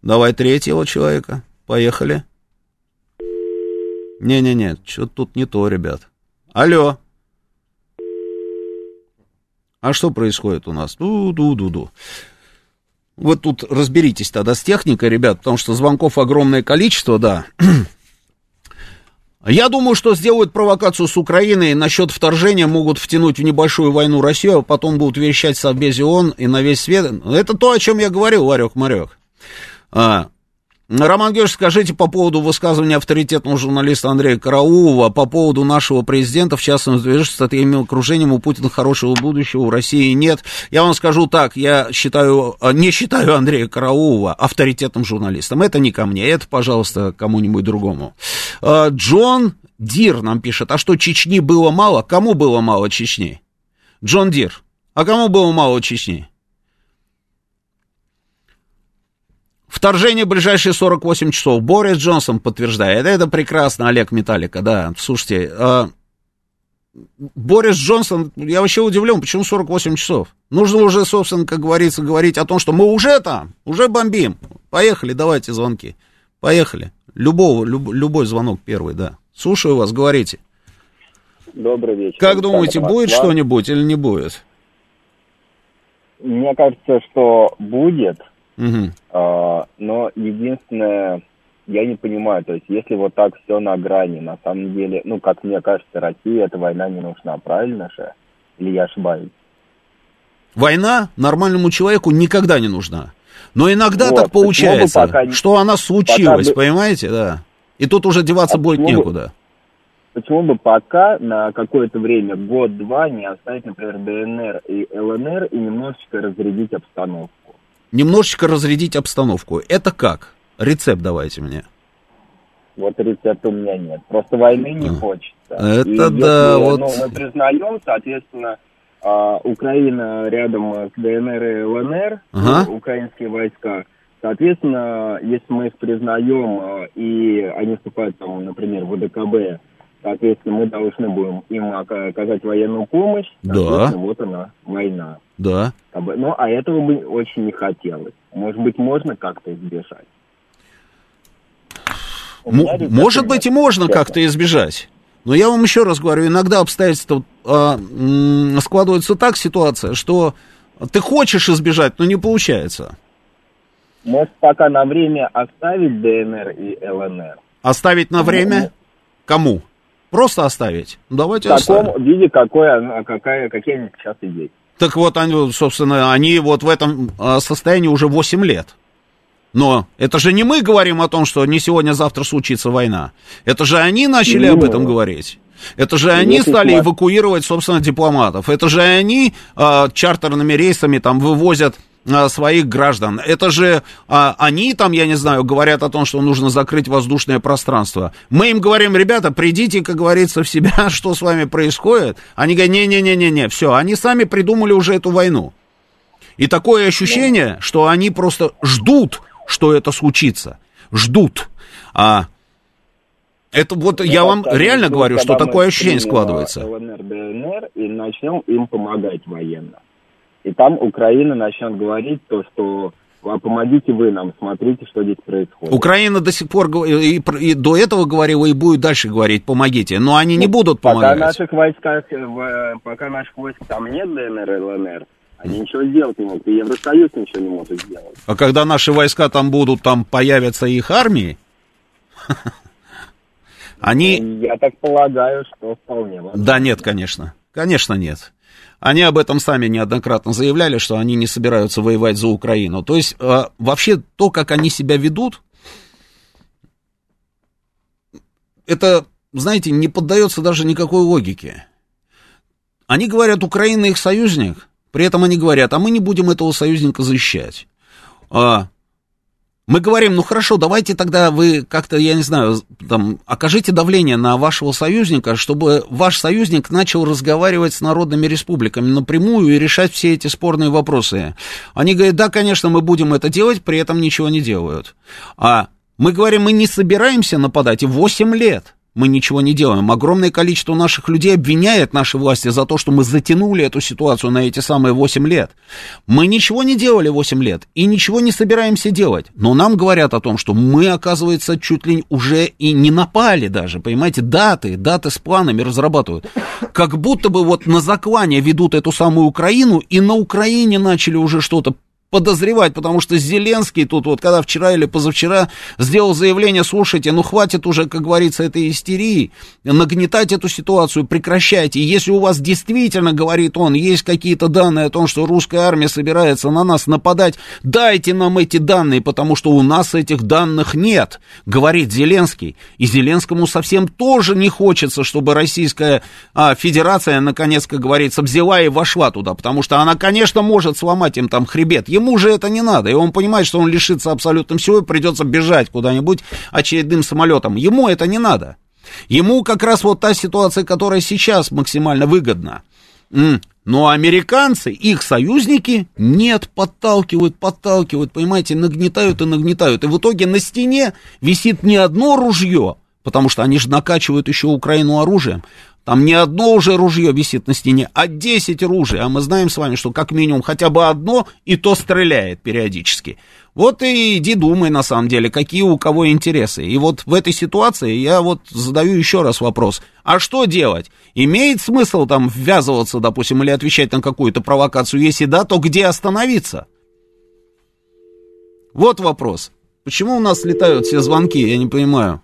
Давай третьего человека. Поехали. Не-не-не, что тут не то, ребят. Алло. А что происходит у нас? Ду-ду-ду-ду. Вот тут разберитесь тогда с техникой, ребят, потому что звонков огромное количество, да. *clears throat* Я думаю, что сделают провокацию с Украиной, насчет вторжения могут втянуть в небольшую войну Россию, а потом будут вещать в Совбезе ООН и на весь свет. Это то, о чем я говорил, Ларек-Марек. А, Роман Георгиевич, скажите по поводу высказывания авторитетного журналиста Андрея Караулова, по поводу нашего президента, в частности, с таким окружением у Путина хорошего будущего, у России нет. Я вам скажу так, я считаю, а, не считаю Андрея Караулова авторитетным журналистом. Это не ко мне, это, пожалуйста, кому-нибудь другому. А, Джон Дир нам пишет, а что, Чечни было мало? Кому было мало Чечни? Джон Дир, а кому было мало Чечни? Вторжение в ближайшие 48 часов. Борис Джонсон подтверждает. Это прекрасно, Олег Металлика, да. Слушайте, э, Борис Джонсон, я вообще удивлен, почему 48 часов? Нужно уже, собственно, как говорится, говорить о том, что мы уже там, уже бомбим. Поехали, давайте звонки. Поехали. Любого, люб, любой звонок первый, да. Слушаю вас, говорите. Добрый вечер. Как думаете, будет что-нибудь или не будет? Мне кажется, что будет. Угу. А, но единственное, я не понимаю, то есть если вот так все на грани, на самом деле, ну, как мне кажется, России эта война не нужна, правильно же? Или я ошибаюсь? Война нормальному человеку никогда не нужна. Но иногда вот, так получается, пока, что она случилась, пока... понимаете, да. И тут уже деваться а будет некуда. Бы, почему бы пока на какое-то время, год-два, не оставить, например, ДНР и ЛНР и немножечко разрядить обстановку? Немножечко разрядить обстановку. Это как? Рецепт давайте мне. Вот рецепта у меня нет. Просто войны не а. хочется. Это И да, если, вот- ну, мы признаем, соответственно, а, Украина рядом с ДНР и ЛНР, Ага. ну, украинские войска. Соответственно, если мы их признаем, а, и они вступают, там, например, в ВДКБ, соответственно, мы должны будем им ока- оказать военную помощь. Да. Вот она, война. Да. Ну, а этого бы очень не хотелось. Может быть, можно как-то избежать. М- может быть, и можно как-то избежать. Но я вам еще раз говорю, иногда обстоятельства а, м, складываются так, ситуация, что ты хочешь избежать, но не получается. Может, пока на время оставить ДНР и ЛНР? Оставить на время? Кому? Просто оставить? Ну, В давайте таком оставим. виде, какой она, какая, какие они сейчас и есть. Так вот, они, собственно, они вот в этом а, состоянии уже 8 лет. Но это же не мы говорим о том, что не сегодня, а завтра случится война. Это же они начали об этом Ну. говорить. Это же они стали эвакуировать, собственно, дипломатов. Это же они а, чартерными рейсами там вывозят своих граждан. Это же а, они там, я не знаю, говорят о том, что нужно закрыть воздушное пространство. Мы им говорим, ребята, придите, как говорится, в себя, *laughs* что с вами происходит. Они говорят, не-не-не-не-не, все, они сами придумали уже эту войну. И такое ощущение, что они просто ждут, что это случится. Ждут. А это вот я Ну, вам так, реально говорю, что такое ощущение примем, складывается. а, ЛНР, ДНР, и начнем им помогать военно. И там Украина начнет говорить то, что «А помогите вы нам, смотрите, что здесь происходит. Украина до сих пор и, и до этого говорила и будет дальше говорить, помогите. Но они не будут Пока помогать. наших войсках, э, в- пока наших войск там нет ДНР и ЛНР, они ничего сделать не могут. И Евросоюз ничего не может сделать. А когда наши войска там будут, там появятся их армии, *laughs* они... Я так полагаю, что вполне возможно. Да нет, конечно. Конечно, нет. Они об этом сами неоднократно заявляли, что они не собираются воевать за Украину. То есть, э, вообще, то, как они себя ведут, это, знаете, не поддается даже никакой логике. Они говорят, Украина их союзник, при этом они говорят, а мы не будем этого союзника защищать. А, мы говорим, ну хорошо, давайте тогда вы как-то, я не знаю, там, окажите давление на вашего союзника, чтобы ваш союзник начал разговаривать с народными республиками напрямую и решать все эти спорные вопросы. Они говорят, да, конечно, мы будем это делать, при этом ничего не делают. А мы говорим, мы не собираемся нападать, и 8 лет мы ничего не делаем. Огромное количество наших людей обвиняет наши власти за то, что мы затянули эту ситуацию на эти самые 8 лет. Мы ничего не делали 8 лет и ничего не собираемся делать. Но нам говорят о том, что мы, оказывается, чуть ли уже и не напали даже, понимаете, даты, даты с планами разрабатывают. Как будто бы вот на заклане ведут эту самую Украину, и на Украине начали уже что-то подозревать, потому что Зеленский тут вот, когда вчера или позавчера сделал заявление, слушайте, ну хватит уже, как говорится, этой истерии, нагнетать эту ситуацию, прекращайте. Если у вас действительно, говорит он, есть какие-то данные о том, что русская армия собирается на нас нападать, дайте нам эти данные, потому что у нас этих данных нет, говорит Зеленский. И Зеленскому совсем тоже не хочется, чтобы Российская а, Федерация, наконец, как говорится, взяла и вошла туда, потому что она, конечно, может сломать им там хребет. Ему же это не надо, и он понимает, что он лишится абсолютно всего и придется бежать куда-нибудь очередным самолетом. Ему это не надо. Ему как раз вот та ситуация, которая сейчас максимально выгодна. Но американцы, их союзники, нет, подталкивают, подталкивают, понимаете, нагнетают и нагнетают. И в итоге на стене висит не одно ружье, потому что они же накачивают еще Украину оружием. Там не одно уже ружье висит на стене, а 10 ружей. А мы знаем с вами, что как минимум хотя бы одно и то стреляет периодически. Вот и иди думай, на самом деле, какие у кого интересы. И вот в этой ситуации я вот задаю еще раз вопрос. А что делать? Имеет смысл там ввязываться, допустим, или отвечать на какую-то провокацию? Если да, то где остановиться? Вот вопрос. Почему у нас летают все звонки, я не понимаю.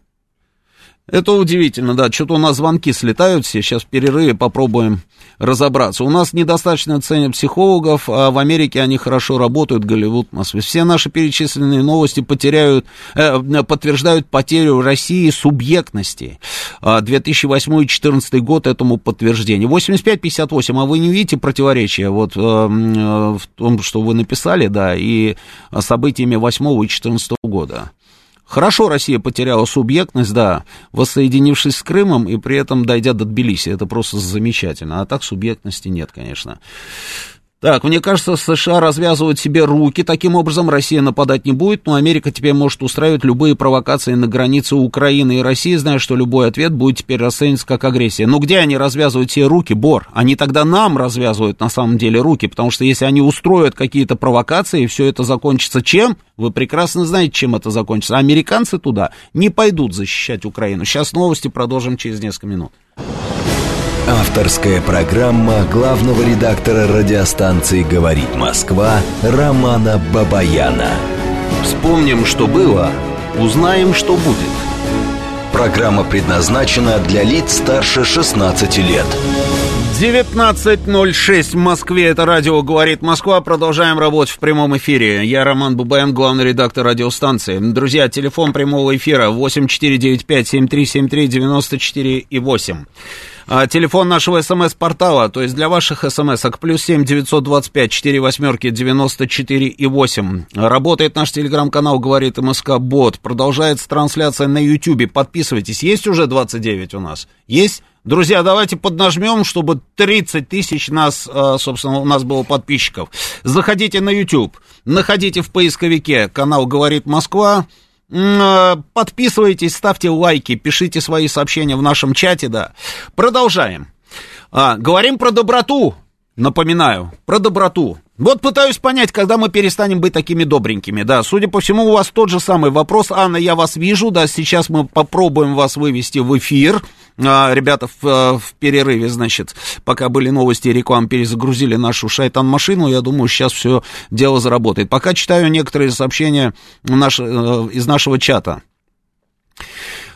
Это удивительно, да, что-то у нас звонки слетают все, сейчас в перерыве попробуем разобраться. У нас недостаточно ценят психологов, а в Америке они хорошо работают, Голливуд, Москве. Все наши перечисленные новости потеряют, э, подтверждают потерю России субъектности. 2008-2014 год этому подтверждение. 85-58, а вы не видите противоречия вот э, в том, что вы написали, да, и событиями 8 и 14 года? Хорошо Россия потеряла субъектность, да, воссоединившись с Крымом и при этом дойдя до Тбилиси. Это просто замечательно. А так субъектности нет, конечно. Так, мне кажется, США развязывают себе руки, таким образом Россия нападать не будет, но Америка теперь может устраивать любые провокации на границе Украины и России, зная, что любой ответ будет теперь расцениваться как агрессия. Но где они развязывают себе руки, Бор? Они тогда нам развязывают на самом деле руки, потому что если они устроят какие-то провокации, все это закончится чем? Вы прекрасно знаете, чем это закончится. Американцы туда не пойдут защищать Украину. Сейчас новости продолжим через несколько минут. Авторская программа главного редактора радиостанции «Говорит Москва» Романа Бабаяна. Вспомним, что было, узнаем, что будет. Программа предназначена для лиц старше 16 лет. 19.06 в Москве. Это радио «Говорит Москва». Продолжаем работать в прямом эфире. Я Роман Бубаян, главный редактор радиостанции. Друзья, телефон прямого эфира 8495-7373-94 и 8. А, телефон нашего смс-портала, то есть для ваших смс-ок, плюс семь девятьсот двадцать пять четыре восьмерки девяносто четыре и восемь. Работает наш телеграм-канал, говорит МСК Бот. Продолжается трансляция на Ютьюбе. Подписывайтесь. Есть уже 29 у нас? Есть? Друзья, давайте поднажмем, чтобы 30 тысяч нас, а, собственно, у нас было подписчиков. Заходите на YouTube, находите в поисковике канал «Говорит Москва», подписывайтесь, ставьте лайки, пишите свои сообщения в нашем чате, да. Продолжаем. А, говорим про доброту, напоминаю, про доброту. Вот пытаюсь понять, когда мы перестанем быть такими добренькими, да. Судя по всему, у вас тот же самый вопрос. Анна, я вас вижу, да, сейчас мы попробуем вас вывести в эфир. А, ребята в, э, в перерыве, значит, пока были новости и реклам, перезагрузили нашу шайтан-машину. Я думаю, сейчас все дело заработает. Пока читаю некоторые сообщения наш, э, из нашего чата.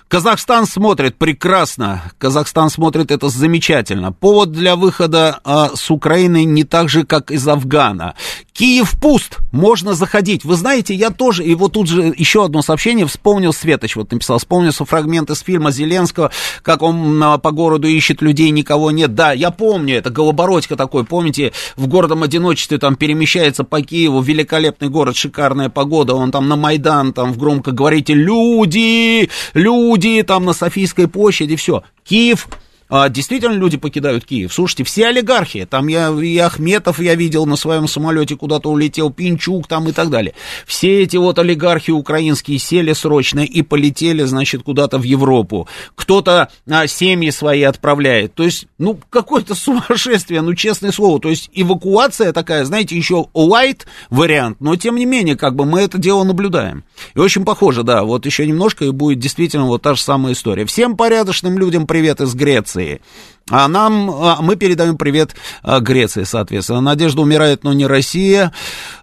Казахстан смотрит прекрасно. Казахстан смотрит это замечательно. Повод для выхода а, с Украины не так же, как из Афгана. Киев пуст, можно заходить. Вы знаете, я тоже, и вот тут же еще одно сообщение, вспомнил Светоч, вот написал, вспомнился фрагмент из фильма Зеленского, как он а, по городу ищет людей, никого нет. Да, я помню, это Голобородько такой, помните, в городом одиночестве там перемещается по Киеву, великолепный город, шикарная погода, он там на Майдан, там в громко говорите, люди, люди, там на Софийской площади, все. Киев а, действительно люди покидают Киев. Слушайте, все олигархи, там я и Ахметов я видел на своем самолете куда-то улетел, Пинчук там и так далее. Все эти вот олигархи украинские сели срочно и полетели, значит, куда-то в Европу. Кто-то а, семьи свои отправляет. То есть, ну, какое-то *laughs* сумасшествие, ну, честное слово. То есть, эвакуация такая, знаете, еще light вариант, но тем не менее, как бы мы это дело наблюдаем. И очень похоже, да, вот еще немножко и будет действительно вот та же самая история. Всем порядочным людям привет из Греции. Греции. А нам, а мы передаем привет а, Греции, соответственно. Надежда умирает, но не Россия.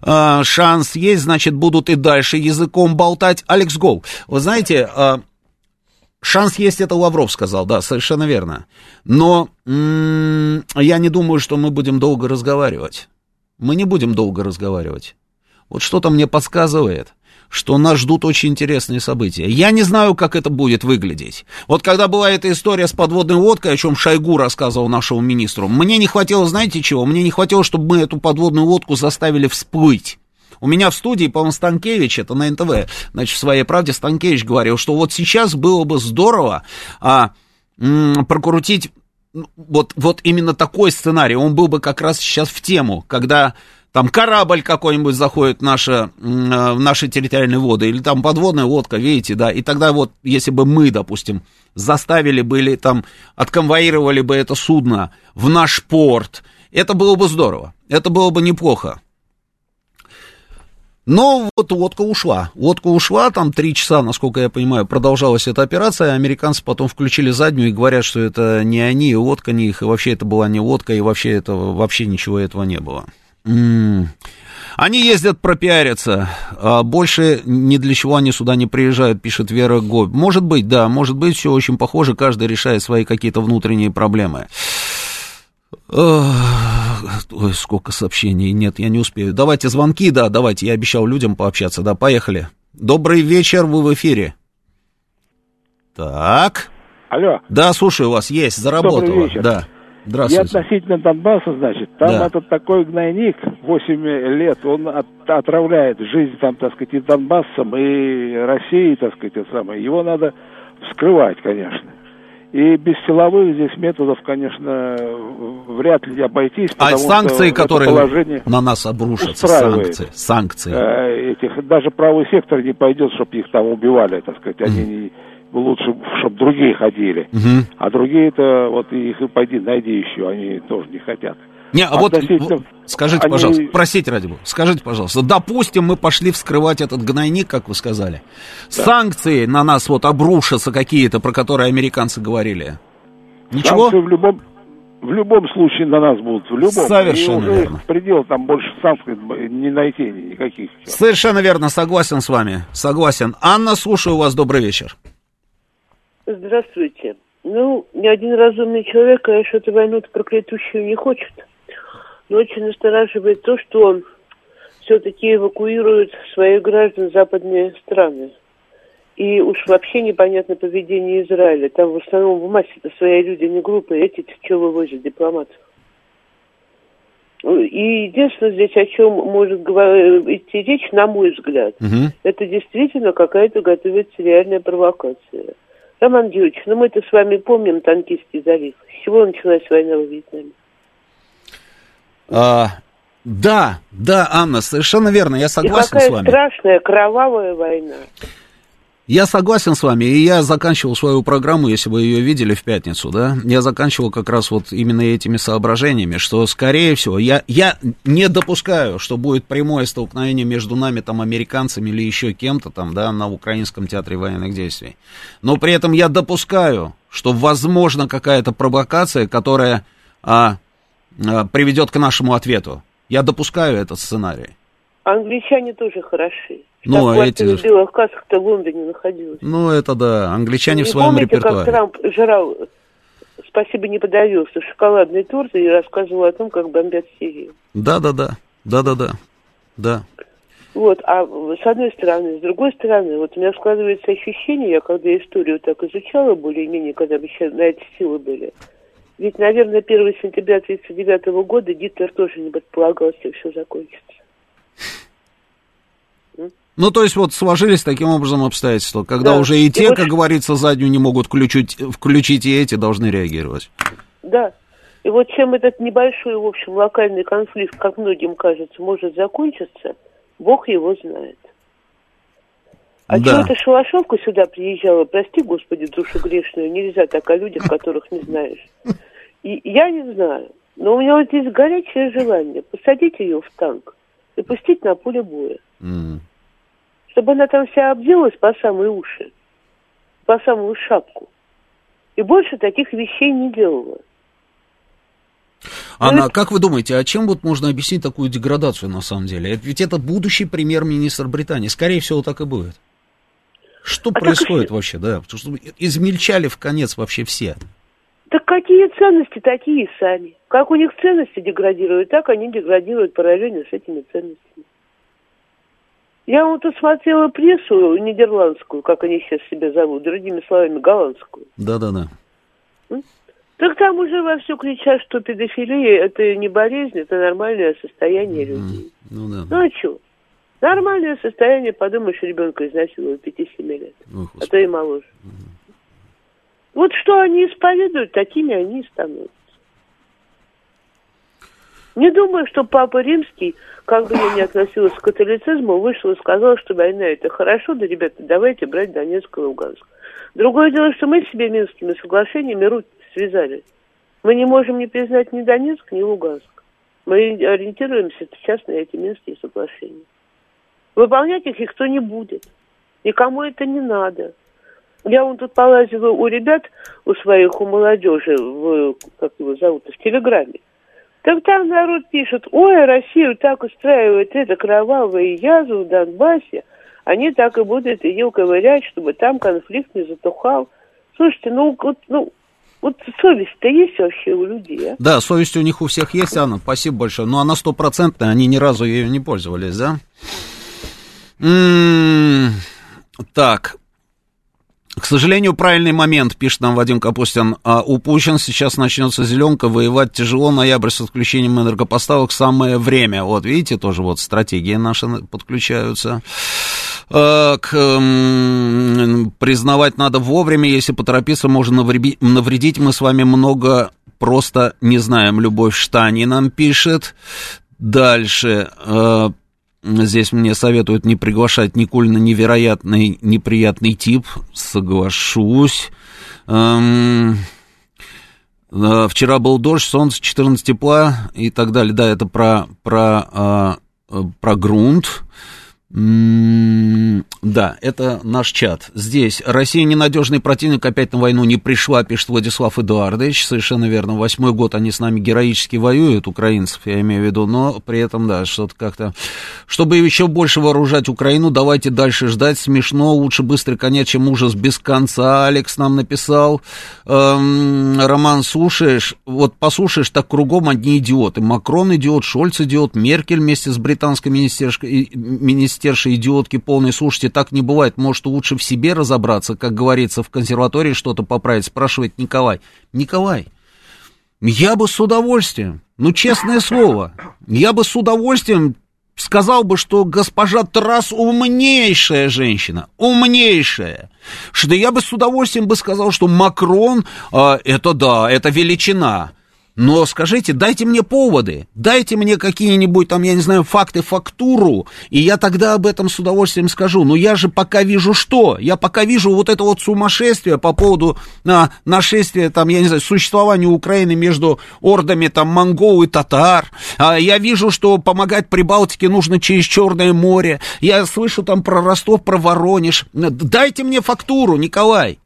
А, шанс есть, значит, будут и дальше языком болтать. Алекс Гол, вы знаете, шанс есть, это Лавров сказал, да, совершенно верно. Но я не думаю, что мы будем долго разговаривать. Мы не будем долго разговаривать. Вот что-то мне подсказывает, что нас ждут очень интересные события. Я не знаю, как это будет выглядеть. Вот когда была эта история с подводной лодкой, о чем Шойгу рассказывал нашему министру, мне не хватило, знаете чего? Мне не хватило, чтобы мы эту подводную лодку заставили всплыть. У меня в студии, по-моему, Станкевич, это на НТВ, значит, в своей правде Станкевич говорил, что вот сейчас было бы здорово а, м- прокрутить вот, вот именно такой сценарий. Он был бы как раз сейчас в тему, когда там корабль какой-нибудь заходит в, наше, э, в наши территориальные воды, или там подводная лодка, видите, да, и тогда вот, если бы мы, допустим, заставили бы или там отконвоировали бы это судно в наш порт, это было бы здорово, это было бы неплохо. Но вот лодка ушла. Лодка ушла, там три часа, насколько я понимаю, продолжалась эта операция. Американцы потом включили заднюю и говорят, что это не они, и лодка не их, и вообще это была не лодка, и вообще, это, вообще ничего этого не было. Они ездят пропиариться, а больше ни для чего они сюда не приезжают, пишет Вера Гоб. Может быть, да, может быть, все очень похоже, каждый решает свои какие-то внутренние проблемы. Ой, сколько сообщений, нет, я не успею. Давайте звонки, да, давайте, я обещал людям пообщаться, да, поехали. Добрый вечер, вы в эфире. Так. Алло. Да, слушаю вас, есть, заработало. Добрый вечер. Да. Здравствуйте. И относительно Донбасса, значит, там Да. этот такой гнойник 8 лет, он от- отравляет жизнь, там, так сказать, и Донбассом, и Россией, так сказать, это самое. Его надо вскрывать, конечно. И без силовых здесь методов, конечно, вряд ли обойтись. А санкции, которые на нас обрушатся, санкции, санкции. э, этих, даже правый сектор не пойдет, чтобы их там убивали, так сказать. Они не, лучше, чтобы другие ходили. Мгм. А другие-то, вот их и пойди, найди еще, они тоже не хотят. Не, а вот скажите, они- пожалуйста, простите ради бога, скажите, пожалуйста, допустим, мы пошли вскрывать этот гнойник, как вы сказали, санкции на нас вот обрушатся какие-то, про которые американцы говорили. Ничего? Санкции в любом, в любом случае на нас будут, в любом. Совершенно И уже верно. предел там больше санкций не найти никаких. Совершенно верно, согласен с вами, согласен. Анна, слушаю вас, добрый вечер. Здравствуйте. Ну, ни один разумный человек, конечно, эту войну проклятущую не хочет. Но очень настораживает то, что все-таки эвакуируют своих граждан западные страны. И уж вообще непонятно поведение Израиля. Там в основном в массе-то свои люди не глупые. Эти что вывозят дипломатов? И единственное здесь, о чем может идти речь, на мой взгляд, Мгм. это действительно какая-то готовится реальная провокация. Роман Георгиевич, ну мы-то с вами помним Танкистский залив. С чего началась война во Вьетнаме? А, да, да, Анна, совершенно верно, я И согласен какая с вами. страшная кровавая война. Я согласен с вами, и я заканчивал свою программу, если вы ее видели в пятницу, да, я заканчивал как раз вот именно этими соображениями, что, скорее всего, я, я не допускаю, что будет прямое столкновение между нами, там, американцами или еще кем-то там, да, на Украинском театре военных действий. Но при этом я допускаю, что возможно какая-то провокация, которая а, а, приведет к нашему ответу. Я допускаю этот сценарий. Англичане тоже хороши. Ну, а эти- в белых касках-то в Лондоне находилась. Ну, это да, англичане в Не своем помните, репертуаре. как Трамп жрал, спасибо не подавился, шоколадный торт и рассказывал о том, как бомбят Сирию. Да-да-да, да-да-да, да. Вот, а с одной стороны, с другой стороны, вот у меня складывается ощущение, я когда историю так изучала более-менее, когда еще на эти силы были, ведь, наверное, 1 сентября 1939 года Гитлер тоже не предполагал, что все закончится. Ну, то есть вот сложились таким образом обстоятельства, когда Да. уже и И те, вот как говорится, заднюю не могут включить, включить, и эти должны реагировать. Да. И вот чем этот небольшой, в общем, локальный конфликт, как многим кажется, может закончиться, Бог его знает. А Да. чего эта шалашовка сюда приезжала, прости, Господи, душу грешную, нельзя так о людях, которых не знаешь. И я не знаю, но у меня вот есть горячее желание посадить ее в танк и пустить на поле боя. М. Чтобы она там вся обделалась по самые уши, по самую шапку. И больше таких вещей не делала. Анна, как вы думаете, а чем вот можно объяснить такую деградацию на самом деле? Ведь это будущий премьер-министр Британии. Скорее всего, так и будет. Что А так происходит и- вообще, да? Потому что измельчали в конец вообще все. Так какие ценности, такие и сами. Как у них ценности деградируют, так они деградируют параллельно с этими ценностями. Я вот тут смотрела прессу нидерландскую, как они сейчас себя зовут, другими словами, голландскую. Да-да-да. Так там уже вовсю кричат, что педофилия это не болезнь, это нормальное состояние людей. Ну да. Ну а что? Нормальное состояние, подумаешь, ребенка изнасиловали 5-7 лет, Ой, а то и моложе. Вот что они исповедуют, такими они и становятся. Не думаю, что Папа Римский, как бы я ни относилась к католицизму, вышел и сказал, что война это хорошо, да, ребята, давайте брать Донецк и Луганск. Другое дело, что мы себе Минскими соглашениями руки связали. Мы не можем не признать ни Донецк, ни Луганск. Мы ориентируемся сейчас на эти Минские соглашения. Выполнять их никто не будет. Никому это не надо. Я вон тут полазила у ребят, у своих, у молодежи, в, как его зовут, в Телеграме. Так там народ пишет, ой, Россию так устраивает эта кровавая язва в Донбассе, они так и будут ее ковырять, чтобы там конфликт не затухал. Слушайте, ну вот, ну, вот совесть-то есть вообще у людей, а? Да, совесть у них у всех есть, Анна, спасибо большое. Но она стопроцентная, они ни разу ею не пользовались, да? М, Так. Сожалению, правильный момент, пишет нам Вадим Капустин, а, упущен. Сейчас начнется зеленка, воевать тяжело. Ноябрь с отключением энергопоставок самое время. Вот, видите, тоже вот стратегии наши подключаются. А, к, м, признавать надо вовремя, если поторопиться, можно навреди- навредить. Мы с вами много просто не знаем. Любовь Штани нам пишет. Дальше. Э, Здесь мне советуют не приглашать Никульна невероятный, неприятный тип. Соглашусь. Эм, э, Вчера был дождь, солнце, 14 тепла и так далее. Да, это про, про, э, э, про грунт. М, Да, это наш чат. Здесь Россия ненадежный противник, опять на войну не пришла, пишет Владислав Эдуардович. Совершенно верно. Восьмой год они с нами героически воюют, украинцев, я имею в виду, но при этом, да, что-то как-то... Чтобы еще больше вооружать Украину, давайте дальше ждать. Смешно, лучше быстрый конец, чем ужас без конца, Алекс нам написал. Эм, Роман, слушаешь, вот послушаешь, так кругом одни идиоты. Макрон идиот, Шольц идиот, Меркель вместе с британской министерской, министершей идиотки полной. Слушайте, так не бывает. Может, лучше в себе разобраться, как говорится, в консерватории что-то поправить, спрашивает Николай. Николай, я бы с удовольствием, ну, честное слово, я бы с удовольствием сказал бы, что госпожа Трасс умнейшая женщина, умнейшая. Что я бы с удовольствием бы сказал, что Макрон, а, это да, это величина. Но скажите, дайте мне поводы, дайте мне какие-нибудь там, я не знаю, факты, фактуру, и я тогда об этом с удовольствием скажу. Но я же пока вижу что? Я пока вижу вот это вот сумасшествие по поводу а, нашествия, там, я не знаю, существования Украины между ордами там монгол и татар. А, я вижу, что помогать Прибалтике нужно через Черное море. Я слышу там про Ростов, про Воронеж. Дайте мне фактуру, Николай.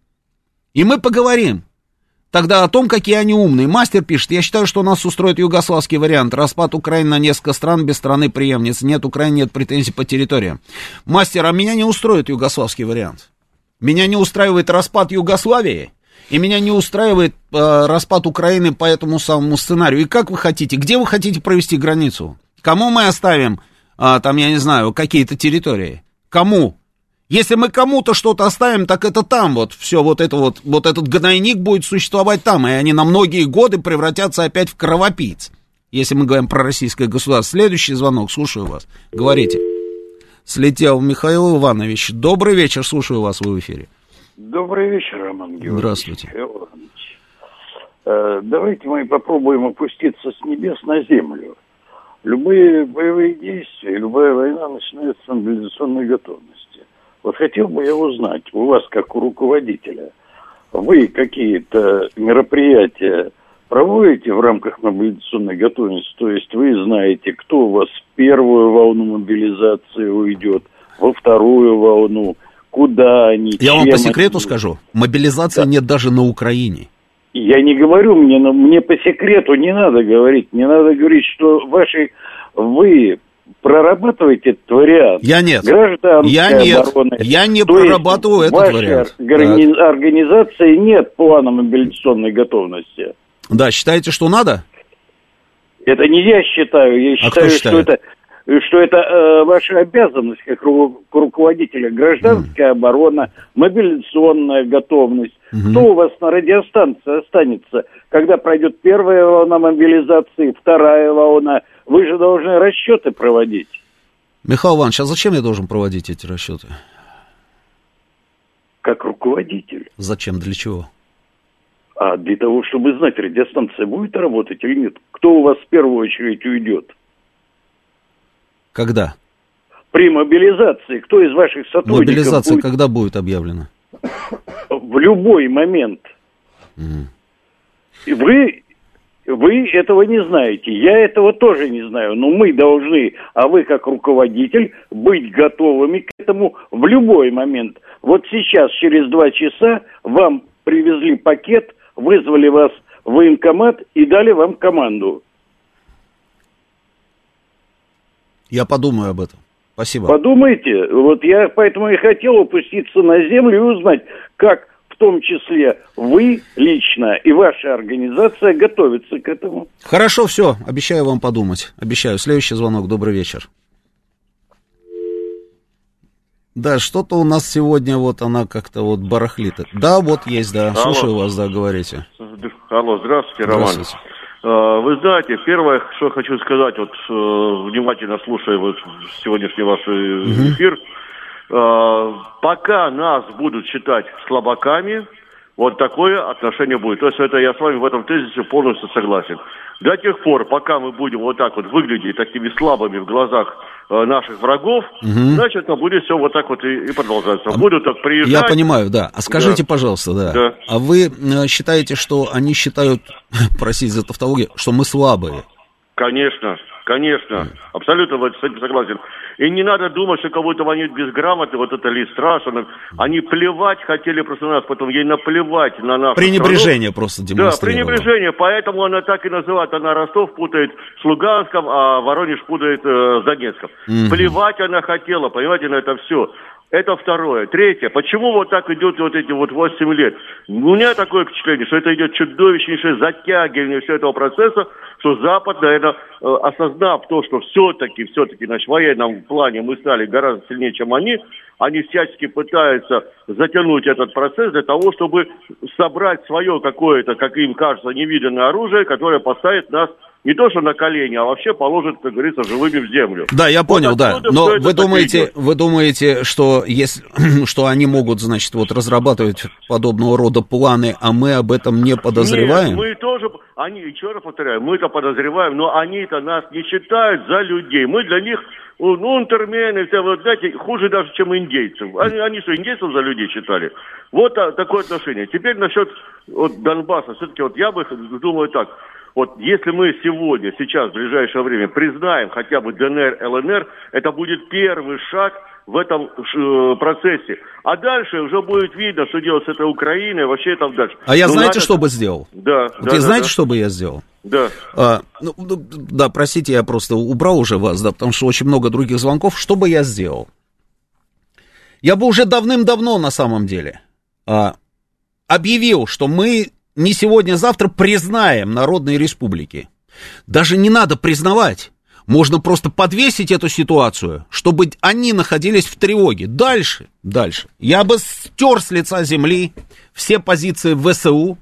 И мы поговорим. Тогда о том, какие они умные. Мастер пишет, я считаю, что нас устроит югославский вариант. Распад Украины на несколько стран без страны преемницы. Нет Украины, нет претензий по территориям. Мастер, а меня не устроит югославский вариант. Меня не устраивает распад Югославии, и меня не устраивает э, распад Украины по этому самому сценарию. И как вы хотите, где вы хотите провести границу? Кому мы оставим, э, там, я не знаю, какие-то территории? Кому? Если мы кому-то что-то оставим, так это там вот все вот это вот, вот этот гнойник будет существовать там, и они на многие годы превратятся опять в кровопийц. Если мы говорим про российское государство. Следующий звонок, слушаю вас. Говорите. Слетел Михаил Иванович. Добрый вечер, слушаю вас, вы в эфире. Добрый вечер, Роман Георгиевич. Здравствуйте. Э, Давайте мы попробуем опуститься с небес на землю. Любые боевые действия, любая война начинается с мобилизационной готовности. Вот хотел бы я узнать, у вас как у руководителя, вы какие-то мероприятия проводите в рамках мобилизационной готовности? То есть вы знаете, кто у вас в первую волну мобилизации уйдет, во вторую волну, куда они, Я вам по секрету они- скажу, мобилизации нет даже на Украине. Я не говорю, мне, мне по секрету не надо говорить. Не надо говорить, что ваши вы прорабатываете этот вариант. Я нет. Гражданская Я нет. оборона. Я не То есть прорабатываю этот вашей вариант. органи- организации нет плана мобилизационной готовности. Да, считаете, что надо? Это не я считаю, я А считаю, что это что это э, ваша обязанность как ру- руководителя. Гражданская оборона, мобилизационная готовность. Кто у вас на радиостанции останется, когда пройдет первая волна мобилизации, вторая волна? Вы же должны расчеты проводить. Михаил Иванович, а зачем я должен проводить эти расчеты? Как руководитель. Зачем, для чего? А для того, чтобы знать, радиостанция будет работать или нет. Кто у вас в первую очередь уйдет? Когда? При мобилизации кто из ваших сотрудников Мобилизация будет когда будет объявлена? *coughs* в любой момент? И вы, вы этого не знаете, я этого тоже не знаю, но мы должны, а вы как руководитель, быть готовыми к этому в любой момент. Вот сейчас, через два часа, вам привезли пакет, вызвали вас в военкомат и дали вам команду. Я подумаю об этом. Спасибо. Подумайте, вот я поэтому и хотел опуститься на землю и узнать, как в том числе вы лично и ваша организация готовится к этому. Хорошо, все, обещаю вам подумать. Обещаю. Следующий звонок. Добрый вечер. Да, что-то у нас сегодня вот она как-то вот барахлит. Да, вот есть, да. Алло. Слушаю вас, да, говорите. Алло, здравствуйте, Роман. Здравствуйте. Э, Вы знаете, первое, что хочу сказать, вот э, внимательно слушая вот сегодняшний ваш э, эфир, э, пока нас будут считать слабаками, вот такое отношение будет. То есть это я с вами в этом тезисе полностью согласен. До тех пор, пока мы будем вот так вот выглядеть такими слабыми в глазах э, наших врагов, значит, ну, будет все вот так вот и, и продолжаться. Будут так приезжать. Я понимаю, да. А скажите, Да. пожалуйста, да. Да. А вы э, считаете, что они считают, *laughs* простите за тавтологию, что мы слабые? Конечно, конечно. Абсолютно вот с этим согласен. И не надо думать, что кого-то они безграмотны, вот это Ли страшно. Они плевать хотели просто на нас, потом ей наплевать на нас. Пренебрежение просто Да, демонстрировало. пренебрежение, поэтому она так и называет, она Ростов путает с Луганском, а Воронеж путает э, с Донецком. Мгм. Плевать она хотела, понимаете, на это все. Это второе. Третье. Почему вот так идет вот эти вот 8 лет? У меня такое впечатление, что это идет чудовищнейшее затягивание всего этого процесса, что Запад, наверное, э, осознав то, что все-таки, все-таки, значит, в военном плане мы стали гораздо сильнее, чем они, они всячески пытаются затянуть этот процесс для того, чтобы собрать свое какое-то, как им кажется, невиданное оружие, которое поставит нас не то что на колени, а вообще положит, как говорится, живыми в землю. Да, я понял, Вот да. Но вы думаете, идет. вы думаете, что если, *clears throat* что они могут, значит, вот разрабатывать подобного рода планы, а мы об этом не подозреваем? Нет, мы тоже, они, еще раз повторяю, мы это подозреваем, но они-то нас не считают за людей. Мы для них, ну, ну, унтермены, все, вот, знаете, хуже даже, чем индейцев. Они, они что, индейцев за людей считали? Вот а, такое отношение. Теперь насчет вот, Донбасса. Все-таки вот я бы думаю так. Вот если мы сегодня, сейчас, в ближайшее время признаем хотя бы ДНР, ЛНР, это будет первый шаг в этом э, процессе. А дальше уже будет видно, что делать с этой Украиной, вообще там дальше. А я Ну, знаете, надо- что бы сделал? Да, Вот да, и да, знаете, да. что бы я сделал? Да. А, ну, ну, да, простите, я просто убрал уже вас, да, потому что очень много других звонков. Что бы я сделал? Я бы уже давным-давно, на самом деле, а, объявил, что мы не сегодня-завтра признаем народные республики. Даже не надо признавать. Можно просто подвесить эту ситуацию, чтобы они находились в тревоге. Дальше, дальше. Я бы стер с лица земли все позиции ВСУ,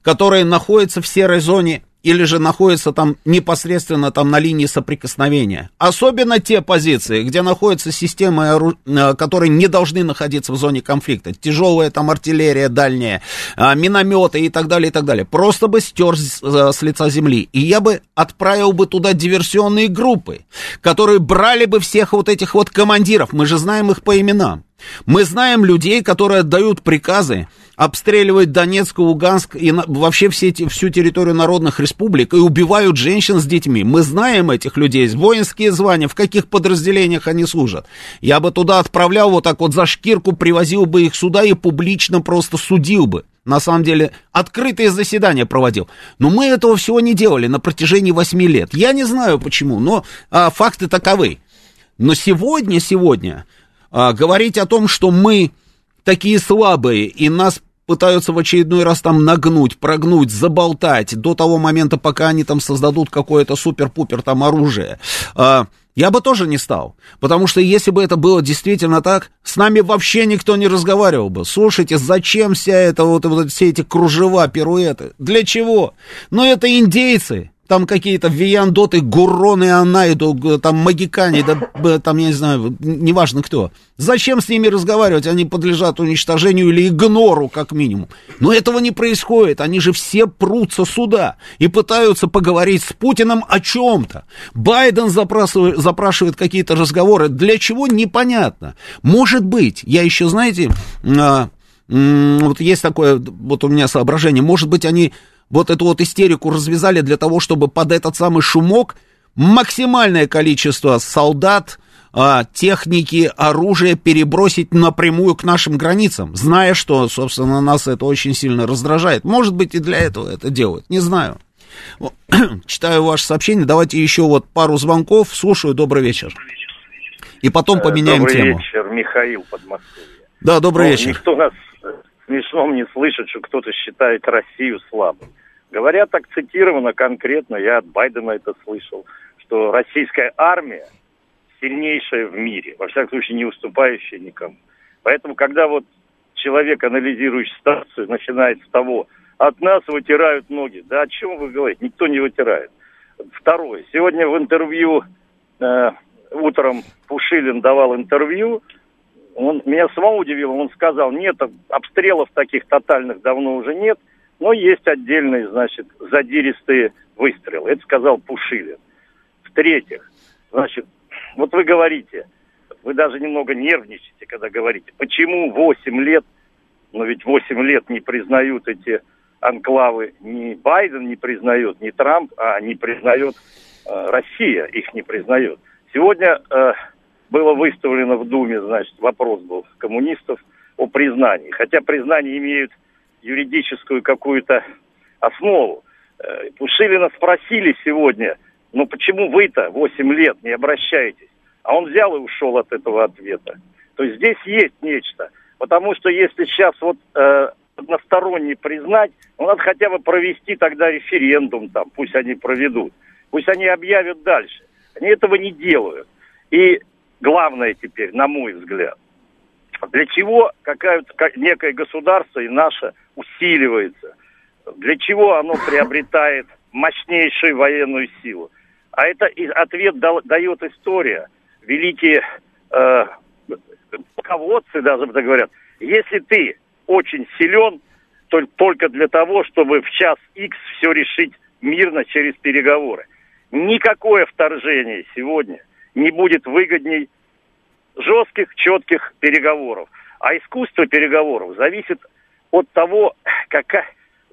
которые находятся в серой зоне или же находятся там непосредственно там на линии соприкосновения. Особенно те позиции, где находятся системы, ору- э, которые не должны находиться в зоне конфликта. Тяжелая там артиллерия дальняя, а, минометы и так далее, и так далее. Просто бы стер э, с лица земли. И я бы отправил бы туда диверсионные группы, которые брали бы всех вот этих вот командиров. Мы же знаем их по именам. Мы знаем людей, которые отдают приказы обстреливать Донецк, Луганск и вообще все всю территорию народных республик и убивают женщин с детьми. Мы знаем этих людей, воинские звания, в каких подразделениях они служат. Я бы туда отправлял вот так вот за шкирку, привозил бы их сюда и публично просто судил бы. На самом деле, открытые заседания проводил. Но мы этого всего не делали на протяжении восьми лет. Я не знаю почему, но а, факты таковы. Но сегодня, сегодня а, говорить о том, что мы такие слабые, и нас пытаются в очередной раз там нагнуть, прогнуть, заболтать до того момента, пока они там создадут какое-то супер-пупер там оружие. а, я бы тоже не стал. Потому что если бы это было действительно так, с нами вообще никто не разговаривал бы. Слушайте, зачем вся эта вот, вот все эти кружева, пируэты? Для чего? Ну, это индейцы. Там какие-то вияндоты, гуроны, анайду, там магикане, да, там, я не знаю, неважно кто. Зачем с ними разговаривать? Они подлежат уничтожению или игнору, как минимум. Но этого не происходит. Они же все прутся сюда и пытаются поговорить с Путиным о чем-то. Байден запрашивает, запрашивает какие-то разговоры. Для чего? Непонятно. Может быть, я еще, знаете, а, вот есть такое, вот у меня соображение, может быть, они вот эту вот истерику развязали для того, чтобы под этот самый шумок максимальное количество солдат, а, техники, оружия перебросить напрямую к нашим границам, зная, что, собственно, нас это очень сильно раздражает. Может быть, и для этого это делают, не знаю. *clears throat* Читаю ваше сообщение, давайте еще вот пару звонков, слушаю, добрый вечер. И потом поменяем Э, Добрый тему. вечер, Михаил Подмосковье. Да, добрый Ну, вечер. Никто нас смешном не слышит, что кто-то считает Россию слабой. Говорят так цитировано конкретно, я от Байдена это слышал, что российская армия сильнейшая в мире, во всяком случае не уступающая никому. Поэтому, когда вот человек, анализирующий ситуацию, начинает с того, от нас вытирают ноги. Да о чем вы говорите? Никто не вытирает. Второе. Сегодня в интервью, э, утром Пушилин давал интервью, он меня самого удивил, он сказал, нет, обстрелов таких тотальных давно уже нет, но есть отдельные, значит, задиристые выстрелы. Это сказал Пушилин. В-третьих, значит, вот вы говорите, вы даже немного нервничаете, когда говорите, почему 8 лет, но ведь 8 лет не признают эти анклавы, ни Байден не признает, ни Трамп, а не признает э, Россия, их не признает. Сегодня э, было выставлено в Думе, значит, вопрос был коммунистов о признании. Хотя признания имеют юридическую какую-то основу. Э, Пушилина спросили сегодня, ну почему вы-то 8 лет не обращаетесь? А он взял и ушел от этого ответа. То есть здесь есть нечто. Потому что если сейчас вот э, односторонне признать, ну, надо хотя бы провести тогда референдум там, пусть они проведут. Пусть они объявят дальше. Они этого не делают. И главное теперь, на мой взгляд, для чего какая-то некое государство и наше усиливается? Для чего оно *laughs* приобретает мощнейшую военную силу? А это ответ дает история. Великие э, полководцы даже говорят, если ты очень силен, то только для того, чтобы в час X все решить мирно через переговоры. Никакое вторжение сегодня не будет выгодней жестких, четких переговоров. А искусство переговоров зависит от того, какая,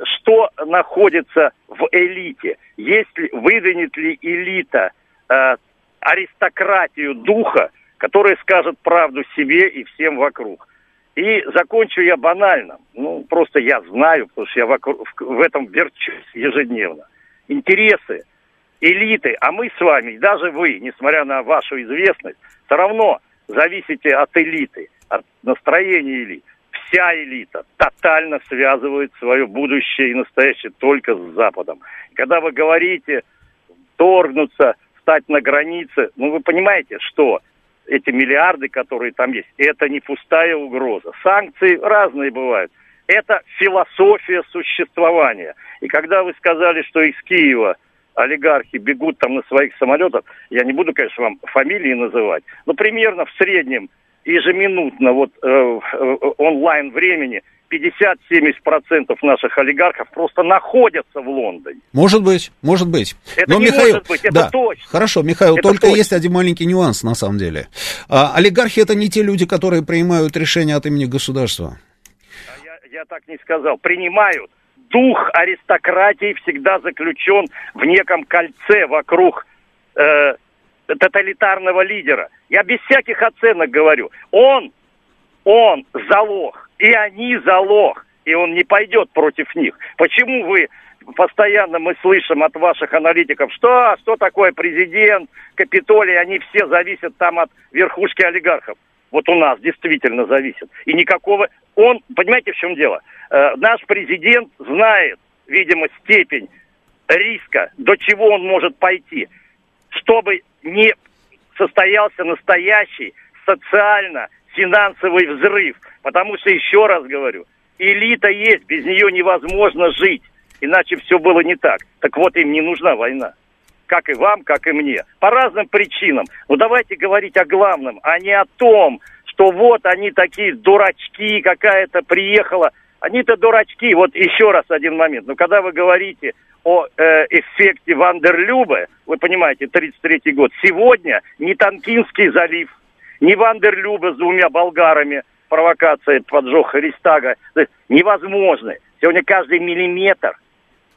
что находится в элите. Если выдвинет ли элита э, аристократию духа, которая скажет правду себе и всем вокруг. И закончу я банально. Ну, просто я знаю, потому что я вокруг, в этом верчусь ежедневно. Интересы элиты, а мы с вами, даже вы, несмотря на вашу известность, все равно зависите от элиты, от настроения элит. Вся элита тотально связывает свое будущее и настоящее только с Западом. Когда вы говорите торгнуться, стать на границе, ну вы понимаете, что эти миллиарды, которые там есть, это не пустая угроза. Санкции разные бывают. Это философия существования. И когда вы сказали, что из Киева олигархи бегут там на своих самолетах, я не буду, конечно, вам фамилии называть, но примерно в среднем ежеминутно вот э, э онлайн времени 50-70% наших олигархов просто находятся в Лондоне. Может быть, может быть. Это Но, не Михаил, может быть, это да, точно. Хорошо, Михаил, это только точно. есть один маленький нюанс на самом деле. А, олигархи это не те люди, которые принимают решения от имени государства. А я, я так не сказал. Принимают. Дух аристократии всегда заключен в неком кольце вокруг э, тоталитарного лидера. Я без всяких оценок говорю. Он, он залог и они залог, и он не пойдет против них. Почему вы постоянно мы слышим от ваших аналитиков, что, что такое президент, Капитолий, они все зависят там от верхушки олигархов. Вот у нас действительно зависит. И никакого... Он, понимаете, в чем дело? Э, наш президент знает, видимо, степень риска, до чего он может пойти, чтобы не состоялся настоящий социально финансовый взрыв. Потому что, еще раз говорю, элита есть, без нее невозможно жить. Иначе все было не так. Так вот, им не нужна война. Как и вам, как и мне. По разным причинам. Но давайте говорить о главном, а не о том, что вот они такие дурачки, какая-то приехала. Они-то дурачки. Вот еще раз один момент. Но когда вы говорите о э, эффекте Вандерлюбе, вы понимаете, 33-й год, сегодня не Танкинский залив, не Вандерлюба с двумя болгарами, провокация, поджог Христага, невозможны. Сегодня каждый миллиметр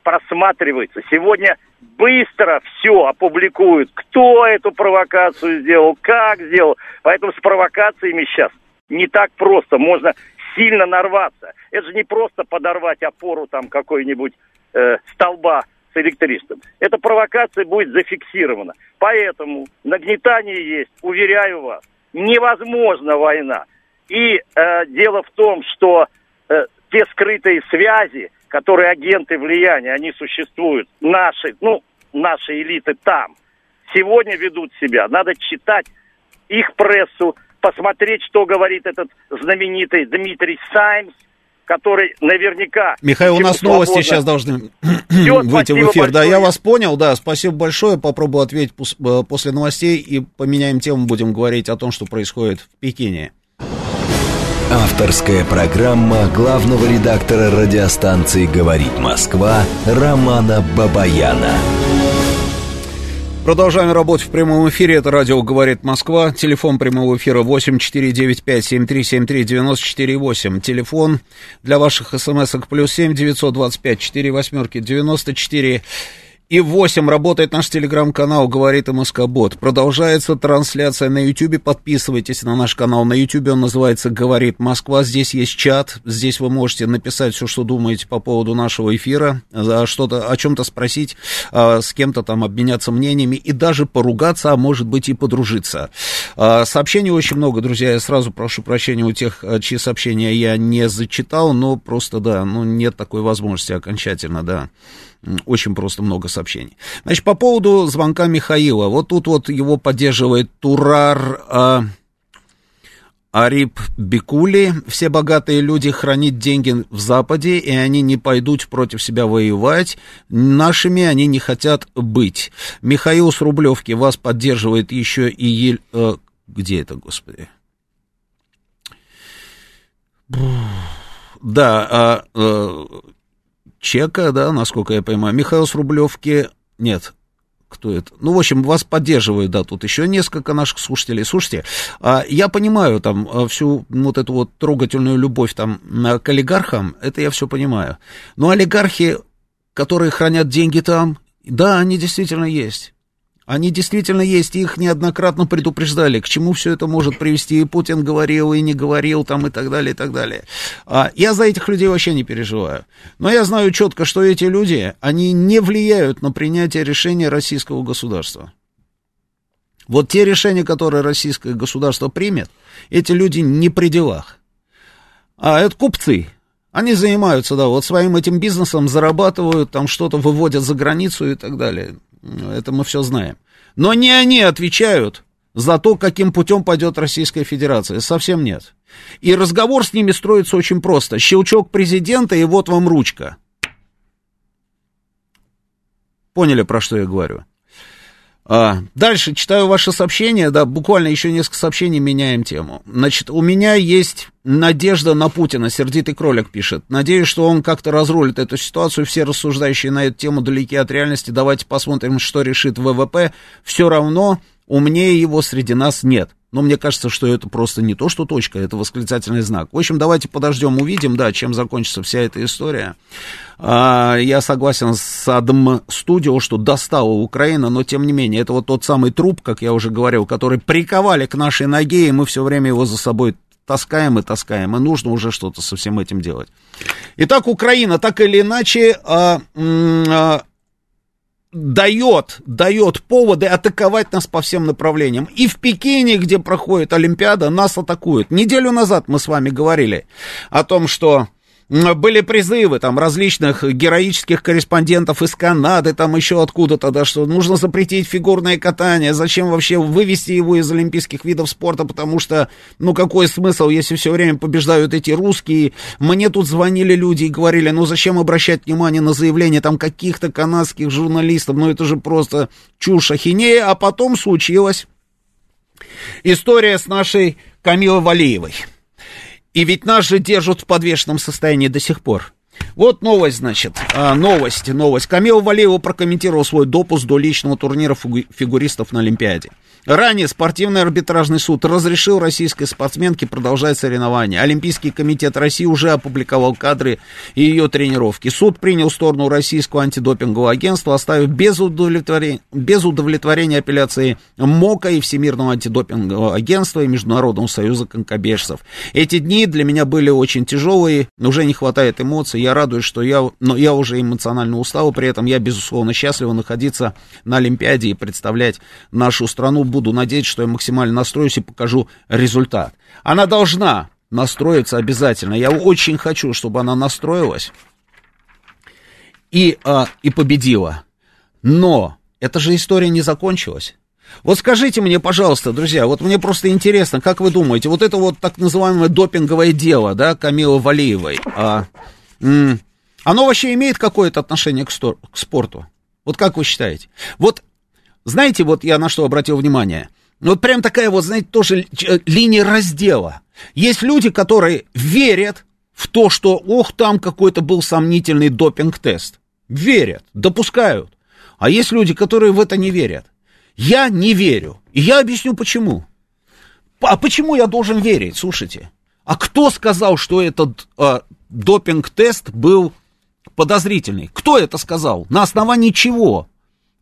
просматривается. Сегодня быстро все опубликуют, кто эту провокацию сделал, как сделал. Поэтому с провокациями сейчас не так просто. Можно сильно нарваться. Это же не просто подорвать опору там какой-нибудь э, столба с электричеством. Эта провокация будет зафиксирована. Поэтому нагнетание есть, уверяю вас невозможна война. И э, дело в том, что э, те скрытые связи, которые агенты влияния, они существуют, наши, ну, наши элиты там, сегодня ведут себя, надо читать их прессу, посмотреть, что говорит этот знаменитый Дмитрий Саймс, который наверняка... Михаил, у нас новости сейчас должны *clears throat* выйти в эфир. Да, я вас понял, да, спасибо большое. Попробую ответить э, после новостей и поменяем тему, будем говорить о том, что происходит в Пекине. Авторская программа главного редактора радиостанции «Говорит Москва» Романа Бабаяна. Продолжаем работать в прямом эфире. Это радио «Говорит Москва». Телефон прямого эфира 8495-7373-94-8. Телефон для ваших смс-ок плюс 7 925 4 восьмерки 94 и 8 работает наш телеграм-канал «Говорит МСК Бот». Продолжается трансляция на YouTube. Подписывайтесь на наш канал на YouTube. Он называется «Говорит Москва». Здесь есть чат. Здесь вы можете написать все, что думаете по поводу нашего эфира, что-то, о чем-то спросить, а, с кем-то там обменяться мнениями и даже поругаться, а может быть и подружиться. А, сообщений очень много, друзья. Я сразу прошу прощения у тех, а, чьи сообщения я не зачитал, но просто, да, ну, нет такой возможности окончательно, да. Очень просто много сообщений. Значит, по поводу звонка Михаила. Вот тут вот его поддерживает Турар а, Арип Бикули. Все богатые люди хранят деньги в Западе, и они не пойдут против себя воевать. Нашими они не хотят быть. Михаил с Рублевки вас поддерживает еще и... Ель... Э, где это, господи? Да, а, а, Чека, да, насколько я понимаю. Михаил с Рублевки, нет, кто это? Ну, в общем, вас поддерживают, да, тут еще несколько наших слушателей. Слушайте, а, я понимаю там а, всю вот эту вот трогательную любовь там к олигархам, это я все понимаю. Но олигархи, которые хранят деньги там, да, они действительно есть. Они действительно есть, их неоднократно предупреждали, к чему все это может привести, и Путин говорил, и не говорил, там, и так далее, и так далее. А, я за этих людей вообще не переживаю. Но я знаю четко, что эти люди, они не влияют на принятие решения российского государства. Вот те решения, которые российское государство примет, эти люди не при делах. А это купцы, они занимаются, да, вот своим этим бизнесом, зарабатывают, там что-то выводят за границу и так далее. Это мы все знаем. Но не они отвечают за то, каким путем пойдет Российская Федерация. Совсем нет. И разговор с ними строится очень просто. Щелчок президента, и вот вам ручка. Поняли, про что я говорю? А, дальше читаю ваши сообщения, да, буквально еще несколько сообщений, меняем тему. Значит, у меня есть надежда на Путина, сердитый кролик пишет. Надеюсь, что он как-то разрулит эту ситуацию. Все рассуждающие на эту тему далеки от реальности. Давайте посмотрим, что решит ВВП. Все равно умнее его среди нас нет. Но мне кажется, что это просто не то, что точка, это восклицательный знак. В общем, давайте подождем, увидим, да, чем закончится вся эта история. А, я согласен с Адм Студио, что достала Украина, но тем не менее, это вот тот самый труп, как я уже говорил, который приковали к нашей ноге, и мы все время его за собой таскаем и таскаем, и нужно уже что-то со всем этим делать. Итак, Украина так или иначе а, а, дает, дает поводы атаковать нас по всем направлениям. И в Пекине, где проходит Олимпиада, нас атакуют. Неделю назад мы с вами говорили о том, что были призывы там различных героических корреспондентов из Канады, там еще откуда-то, да, что нужно запретить фигурное катание, зачем вообще вывести его из олимпийских видов спорта, потому что, ну, какой смысл, если все время побеждают эти русские. Мне тут звонили люди и говорили, ну, зачем обращать внимание на заявления там каких-то канадских журналистов, ну, это же просто чушь ахинея, а потом случилась история с нашей Камилой Валиевой. И ведь нас же держат в подвешенном состоянии до сих пор. Вот новость, значит, а, новость, новость. Камил Валеева прокомментировал свой допуск до личного турнира фигуристов на Олимпиаде. Ранее спортивный арбитражный суд разрешил российской спортсменке продолжать соревнования. Олимпийский комитет России уже опубликовал кадры ее тренировки. Суд принял сторону российского антидопингового агентства, оставив без удовлетворения, без удовлетворения апелляции МОКа и Всемирного антидопингового агентства и Международного союза конкобежцев. Эти дни для меня были очень тяжелые, уже не хватает эмоций. Я радуюсь, что я, но я уже эмоционально устал, при этом я, безусловно, счастлив находиться на Олимпиаде и представлять нашу страну буду надеяться, что я максимально настроюсь и покажу результат. Она должна настроиться обязательно. Я очень хочу, чтобы она настроилась и, а, и победила. Но эта же история не закончилась. Вот скажите мне, пожалуйста, друзья, вот мне просто интересно, как вы думаете, вот это вот так называемое допинговое дело, да, Камилы Валиевой, а, оно вообще имеет какое-то отношение к, к спорту? Вот как вы считаете? Вот, знаете, вот я на что обратил внимание? Вот прям такая вот, знаете, тоже э, линия раздела. Есть люди, которые верят в то, что, ох, там какой-то был сомнительный допинг-тест. Верят, допускают. А есть люди, которые в это не верят. Я не верю. И я объясню почему. А почему я должен верить? Слушайте. А кто сказал, что этот э, допинг-тест был подозрительный? Кто это сказал? На основании чего?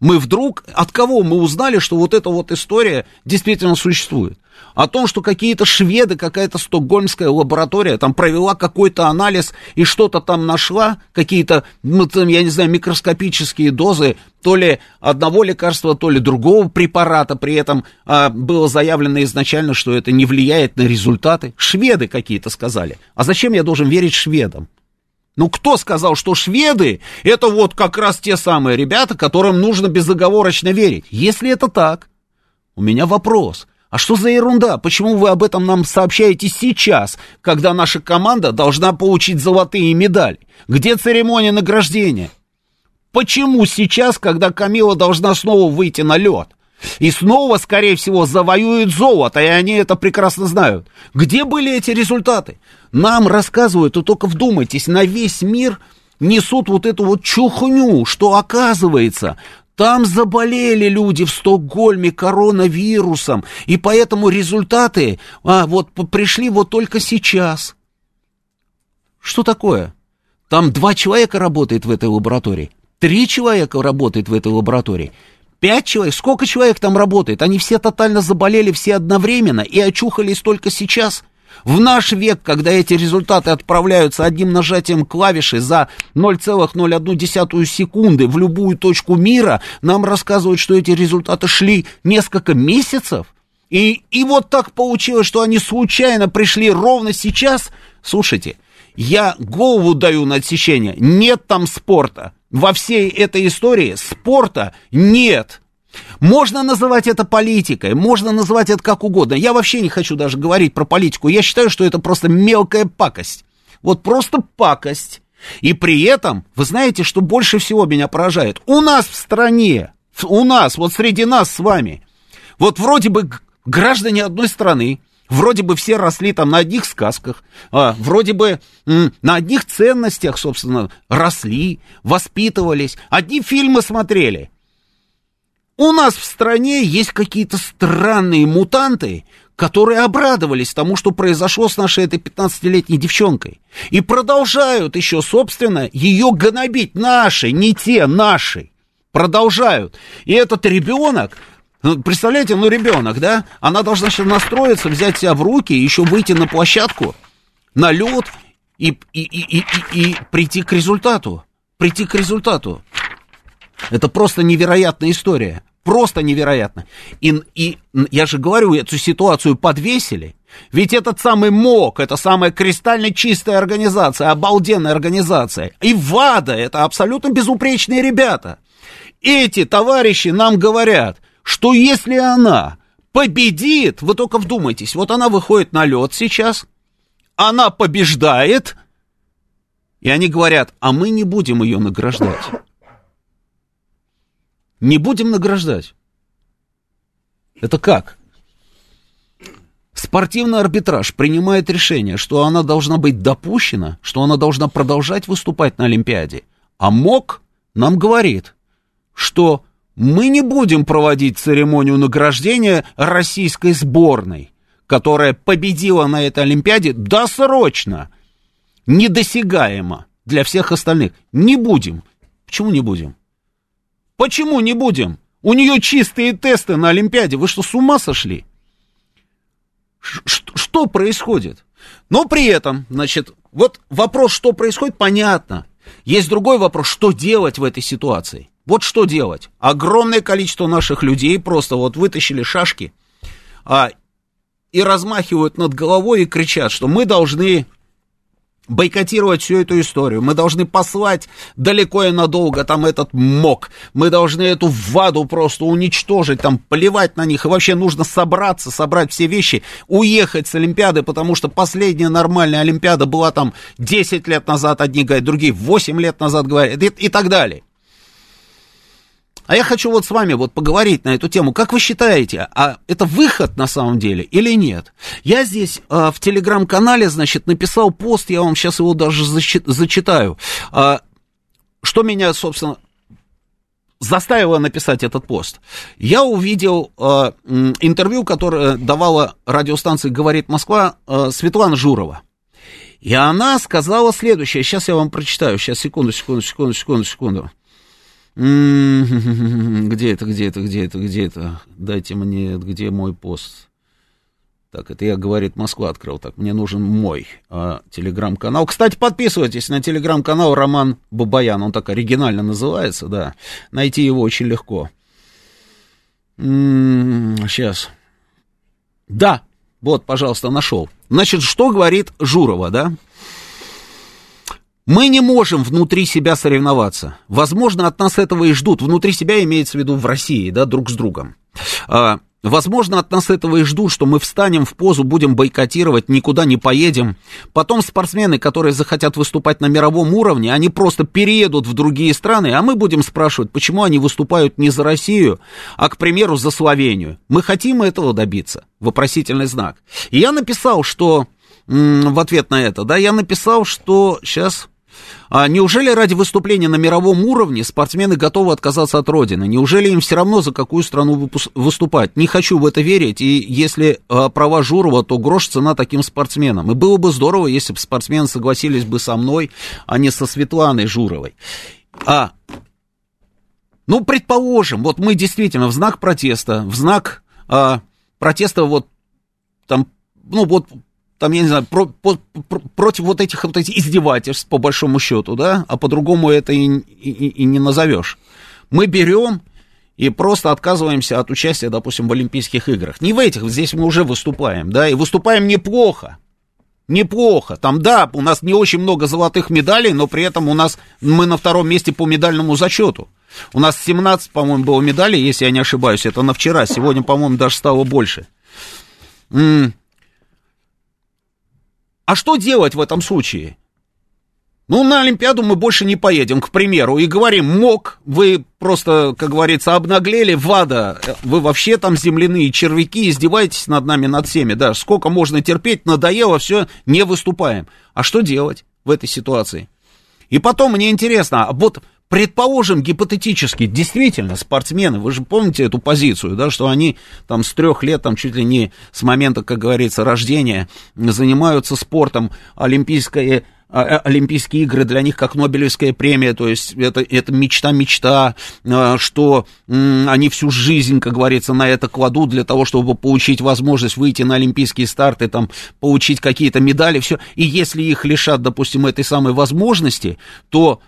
Мы вдруг, от кого мы узнали, что вот эта вот история действительно существует? О том, что какие-то шведы, какая-то стокгольмская лаборатория там провела какой-то анализ и что-то там нашла, какие-то, ну, там, я не знаю, микроскопические дозы, то ли одного лекарства, то ли другого препарата, при этом а, было заявлено изначально, что это не влияет на результаты. Шведы какие-то сказали. А зачем я должен верить шведам? Ну, кто сказал, что шведы это вот как раз те самые ребята, которым нужно безоговорочно верить? Если это так, у меня вопрос. А что за ерунда? Почему вы об этом нам сообщаете сейчас, когда наша команда должна получить золотые медали? Где церемония награждения? Почему сейчас, когда Камила должна снова выйти на лед? И снова, скорее всего, завоюют золото, и они это прекрасно знают. Где были эти результаты? Нам рассказывают, и только вдумайтесь, на весь мир несут вот эту вот чухню, что оказывается, там заболели люди в Стокгольме коронавирусом, и поэтому результаты а, вот пришли вот только сейчас. Что такое? Там два человека работает в этой лаборатории, три человека работает в этой лаборатории. Пять человек? Сколько человек там работает? Они все тотально заболели, все одновременно и очухались только сейчас. В наш век, когда эти результаты отправляются одним нажатием клавиши за 0,01 секунды в любую точку мира, нам рассказывают, что эти результаты шли несколько месяцев. И, и вот так получилось, что они случайно пришли ровно сейчас. Слушайте, я голову даю на отсечение. Нет там спорта во всей этой истории спорта нет. Можно называть это политикой, можно называть это как угодно. Я вообще не хочу даже говорить про политику. Я считаю, что это просто мелкая пакость. Вот просто пакость. И при этом, вы знаете, что больше всего меня поражает? У нас в стране, у нас, вот среди нас с вами, вот вроде бы граждане одной страны, Вроде бы все росли там на одних сказках, а, вроде бы м, на одних ценностях, собственно, росли, воспитывались, одни фильмы смотрели. У нас в стране есть какие-то странные мутанты, которые обрадовались тому, что произошло с нашей этой 15-летней девчонкой. И продолжают еще, собственно, ее гнобить. Наши, не те, наши. Продолжают. И этот ребенок ну, представляете, ну ребенок, да? Она должна сейчас настроиться, взять себя в руки, еще выйти на площадку, на лед и, и, и, и, и прийти к результату. Прийти к результату. Это просто невероятная история. Просто невероятно. И, и я же говорю, эту ситуацию подвесили. Ведь этот самый МОК, это самая кристально чистая организация, обалденная организация. И ВАДА, это абсолютно безупречные ребята. Эти товарищи нам говорят, что если она победит, вы только вдумайтесь, вот она выходит на лед сейчас, она побеждает, и они говорят, а мы не будем ее награждать. Не будем награждать. Это как? Спортивный арбитраж принимает решение, что она должна быть допущена, что она должна продолжать выступать на Олимпиаде. А МОК нам говорит, что мы не будем проводить церемонию награждения российской сборной, которая победила на этой Олимпиаде досрочно, недосягаемо для всех остальных. Не будем. Почему не будем? Почему не будем? У нее чистые тесты на Олимпиаде. Вы что, с ума сошли? Ш что происходит? Но при этом, значит, вот вопрос, что происходит, понятно. Есть другой вопрос, что делать в этой ситуации. Вот что делать? Огромное количество наших людей просто вот вытащили шашки а, и размахивают над головой и кричат, что мы должны бойкотировать всю эту историю. Мы должны послать далеко и надолго там этот МОК. Мы должны эту ваду просто уничтожить, там плевать на них. И вообще нужно собраться, собрать все вещи, уехать с Олимпиады, потому что последняя нормальная Олимпиада была там 10 лет назад, одни говорят, другие 8 лет назад говорят, и, и так далее. А я хочу вот с вами вот поговорить на эту тему. Как вы считаете, а это выход на самом деле или нет? Я здесь а, в телеграм-канале, значит, написал пост, я вам сейчас его даже зачитаю. А, что меня, собственно, заставило написать этот пост. Я увидел э, интервью, которое давала радиостанция «Говорит Москва» э, Светлана Журова. И она сказала следующее. Сейчас я вам прочитаю. Сейчас, секунду, секунду, секунду, секунду, секунду. Где это, где это, где это, где это? Дайте мне, где мой пост? Так, это я, говорит, Москва открыл. Так, мне нужен мой а, телеграм-канал. Кстати, подписывайтесь на телеграм-канал Роман Бабаян. Он так оригинально называется, да. Найти его очень легко. М-м, сейчас. Да, вот, пожалуйста, нашел. Значит, что говорит Журова, да? Мы не можем внутри себя соревноваться. Возможно, от нас этого и ждут. Внутри себя имеется в виду в России, да, друг с другом. А, возможно, от нас этого и ждут, что мы встанем в позу, будем бойкотировать, никуда не поедем. Потом спортсмены, которые захотят выступать на мировом уровне, они просто переедут в другие страны, а мы будем спрашивать, почему они выступают не за Россию, а, к примеру, за Словению. Мы хотим этого добиться? Вопросительный знак. И я написал, что в ответ на это, да, я написал, что сейчас а неужели ради выступления на мировом уровне спортсмены готовы отказаться от Родины? Неужели им все равно, за какую страну выступать? Не хочу в это верить, и если а, права Журова, то грош цена таким спортсменам. И было бы здорово, если бы спортсмены согласились бы со мной, а не со Светланой Журовой. А, ну, предположим, вот мы действительно в знак протеста, в знак а, протеста вот там, ну, вот там, я не знаю, про, про, про, против вот этих вот этих издевательств, по большому счету, да, а по-другому это и, и, и не назовешь. Мы берем и просто отказываемся от участия, допустим, в Олимпийских играх. Не в этих, здесь мы уже выступаем, да, и выступаем неплохо. Неплохо. Там, да, у нас не очень много золотых медалей, но при этом у нас мы на втором месте по медальному зачету. У нас 17, по-моему, было медалей, если я не ошибаюсь, это на вчера. Сегодня, по-моему, даже стало больше. А что делать в этом случае? Ну, на Олимпиаду мы больше не поедем, к примеру, и говорим, мог, вы просто, как говорится, обнаглели, вада, вы вообще там земляные червяки, издеваетесь над нами, над всеми, да, сколько можно терпеть, надоело, все, не выступаем. А что делать в этой ситуации? И потом мне интересно, а вот Предположим, гипотетически, действительно, спортсмены, вы же помните эту позицию, да, что они там с трех лет, там чуть ли не с момента, как говорится, рождения, занимаются спортом, олимпийское а, э, Олимпийские игры для них как Нобелевская премия, то есть это, это мечта-мечта, а, что они всю жизнь, как говорится, на это кладут для того, чтобы получить возможность выйти на олимпийские старты, там, получить какие-то медали, все. И если их лишат, допустим, этой самой возможности, то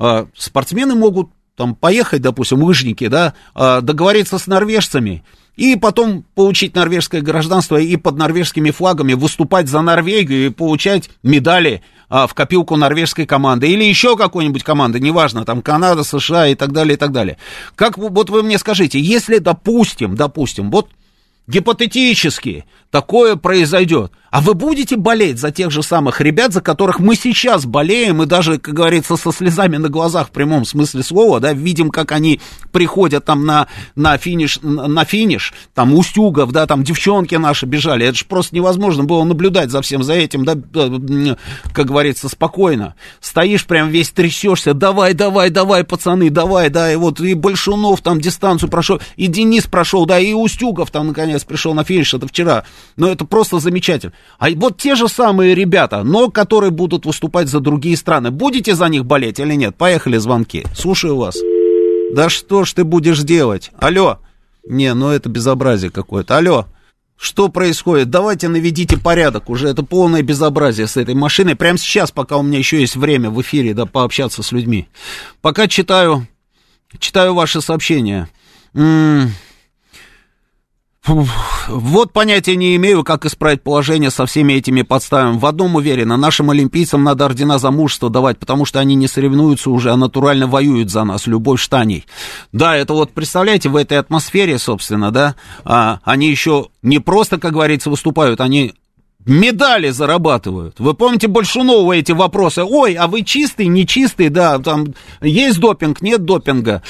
а, спортсмены могут там поехать, допустим, лыжники, да, а, договориться с норвежцами и потом получить норвежское гражданство и под норвежскими флагами выступать за Норвегию и получать медали а, в копилку норвежской команды или еще какой-нибудь команды, неважно, там Канада, США и так далее, и так далее. Как вот вы мне скажите, если, допустим, допустим, вот гипотетически такое произойдет, а вы будете болеть за тех же самых ребят, за которых мы сейчас болеем, и даже, как говорится, со слезами на глазах в прямом смысле слова, да, видим, как они приходят там на, на финиш, на финиш, там Устюгов, да, там девчонки наши бежали, это же просто невозможно было наблюдать за всем за этим, да, как говорится, спокойно. Стоишь прям весь трясешься, давай, давай, давай, пацаны, давай, да, и вот и Большунов там дистанцию прошел, и Денис прошел, да, и Устюгов там наконец пришел на финиш, это вчера, но это просто замечательно. А вот те же самые ребята, но которые будут выступать за другие страны, будете за них болеть или нет? Поехали звонки. Слушаю вас. Да что ж ты будешь делать? Алло. Не, ну это безобразие какое-то. Алло. Что происходит? Давайте наведите порядок. Уже это полное безобразие с этой машиной. Прямо сейчас, пока у меня еще есть время в эфире, да, пообщаться с людьми. Пока читаю, читаю ваши сообщения. М -м Вот понятия не имею, как исправить положение со всеми этими подставами. В одном уверена, нашим олимпийцам надо ордена за мужество давать, потому что они не соревнуются уже, а натурально воюют за нас, любовь штаней. Да, это вот, представляете, в этой атмосфере, собственно, да, а, они еще не просто, как говорится, выступают, они медали зарабатывают. Вы помните Большунова эти вопросы? Ой, а вы чистый, не чистый, да, там есть допинг, нет допинга.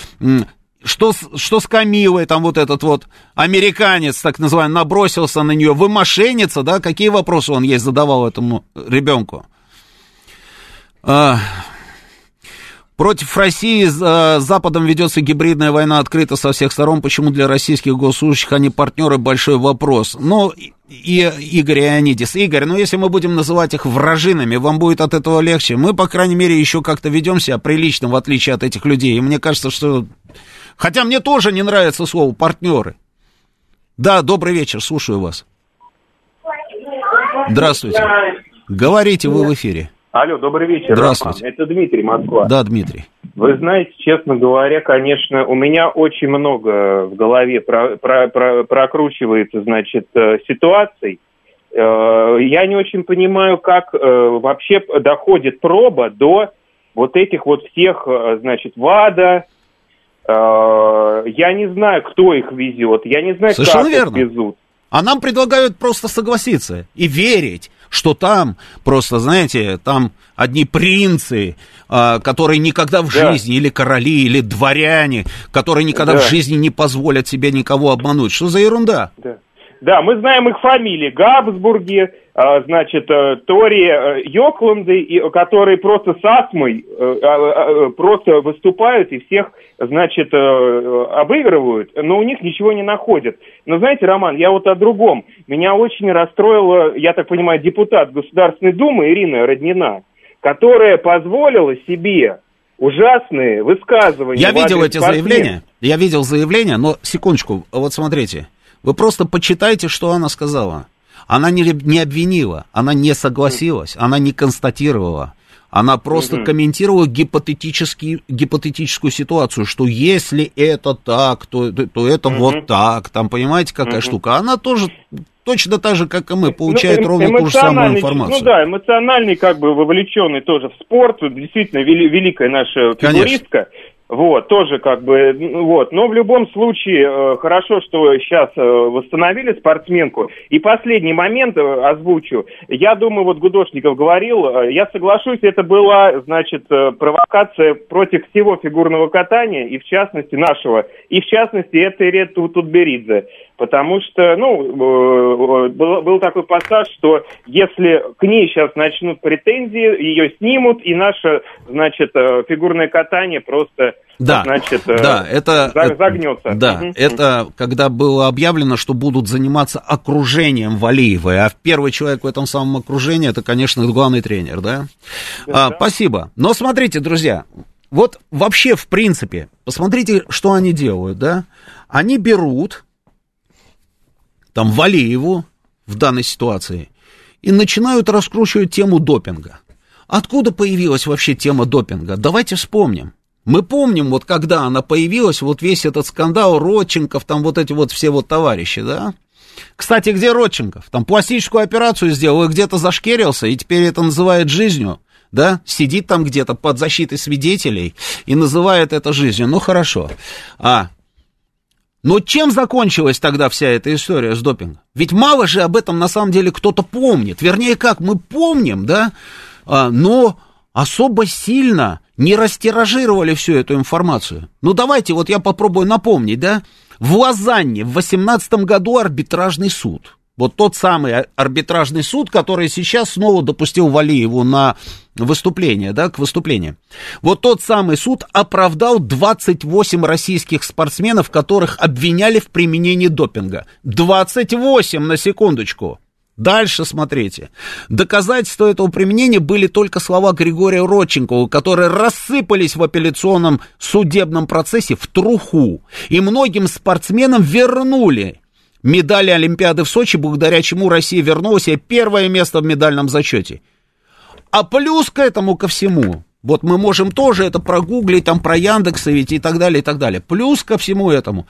Что, что с Камилой, там вот этот вот американец, так называемый, набросился на нее, вы мошенница, да, какие вопросы он ей задавал этому ребенку? А, против России с а, Западом ведется гибридная война открыта со всех сторон. Почему для российских госслужащих они партнеры? Большой вопрос. Но и Игорь Ионидис. Игорь, ну если мы будем называть их вражинами, вам будет от этого легче. Мы, по крайней мере, еще как-то ведем себя прилично, в отличие от этих людей. И мне кажется, что Хотя мне тоже не нравится слово партнеры. Да, добрый вечер, слушаю вас. Здравствуйте. Говорите, вы в эфире. Алло, добрый вечер. Здравствуйте. Роман. Это Дмитрий, Москва. Да, Дмитрий. Вы знаете, честно говоря, конечно, у меня очень много в голове про, про, про, прокручивается, значит, э, ситуаций. Э, я не очень понимаю, как э, вообще доходит проба до вот этих вот всех, значит, ВАДА, я не знаю, кто их везет, я не знаю, Совершенно как верно. их везут. А нам предлагают просто согласиться и верить, что там просто, знаете, там одни принцы, а, которые никогда в Да. жизни, или короли, или дворяне, которые никогда Да. в жизни не позволят себе никого обмануть. Что за ерунда? Да. Да, мы знаем их фамилии. Габсбурги, э, значит, э, Тори э, Йокланды, которые просто с астмой э, э, э, просто выступают и всех, значит, э, э, обыгрывают, но у них ничего не находят. Но знаете, Роман, я вот о другом. Меня очень расстроила, я так понимаю, депутат Государственной Думы Ирина Роднина, которая позволила себе ужасные высказывания. Я видел эти спортсменов. заявления, я видел заявления, но секундочку, вот смотрите, вы просто почитайте, что она сказала. Она не, не обвинила, она не согласилась, она не констатировала. Она просто Мгм. комментировала гипотетический, гипотетическую ситуацию, что если это так, то, то, то это вот так. Там, понимаете, какая Мгм. штука? Она тоже точно так же, как и мы, получает Ну, ровно ту же самую эмоциональный, информацию. Ну да, эмоциональный, как бы вовлеченный тоже в спорт, действительно вели- великая наша Конечно. Вот, тоже как бы, вот. Но в любом случае, э, хорошо, что сейчас э, восстановили спортсменку. И последний момент э, озвучу. Я думаю, вот Гудошников говорил, я соглашусь, это была, значит, провокация против всего фигурного катания, и в частности нашего, и в частности это Ирет Тутберидзе. Потому что, ну, э, был, был такой пассаж, что если к ней сейчас начнут претензии, ее снимут, и наше, значит, э, фигурное катание просто, Да, значит, э, да, это, за- это- загнется. Да, Мгм. это когда было объявлено, что будут заниматься окружением Валиевой, а первый человек в этом самом окружении, это, конечно, главный тренер, да? А, Спасибо. Но смотрите, друзья, вот вообще, в принципе, посмотрите, что они делают, да? Они берут там Валиеву в данной ситуации и начинают раскручивать тему допинга. Откуда появилась вообще тема допинга? Давайте вспомним. Мы помним, вот когда она появилась, вот весь этот скандал, Родченков, там вот эти вот все вот товарищи, да? Кстати, где Родченков? Там пластическую операцию сделал и где-то зашкерился, и теперь это называет жизнью, да? Сидит там где-то под защитой свидетелей и называет это жизнью. Ну, хорошо. А, но чем закончилась тогда вся эта история с допингом? Ведь мало же об этом на самом деле кто-то помнит. Вернее, как мы помним, да, а, но особо сильно не растиражировали всю эту информацию. Ну давайте, вот я попробую напомнить, да. В Лозанне в 18 году арбитражный суд. Вот тот самый а- арбитражный суд, который сейчас снова допустил Валиеву на выступление, да, к выступлению. Вот тот самый суд оправдал 28 российских спортсменов, которых обвиняли в применении допинга. 28 на секундочку. Дальше смотрите. Доказательства этого применения были только слова Григория Родченкова, которые рассыпались в апелляционном судебном процессе в труху. И многим спортсменам вернули медали Олимпиады в Сочи, благодаря чему Россия вернула себе первое место в медальном зачете. А плюс к этому ко всему, вот мы можем тоже это прогуглить, там про Яндекса ведь и так далее, и так далее. Плюс ко всему этому,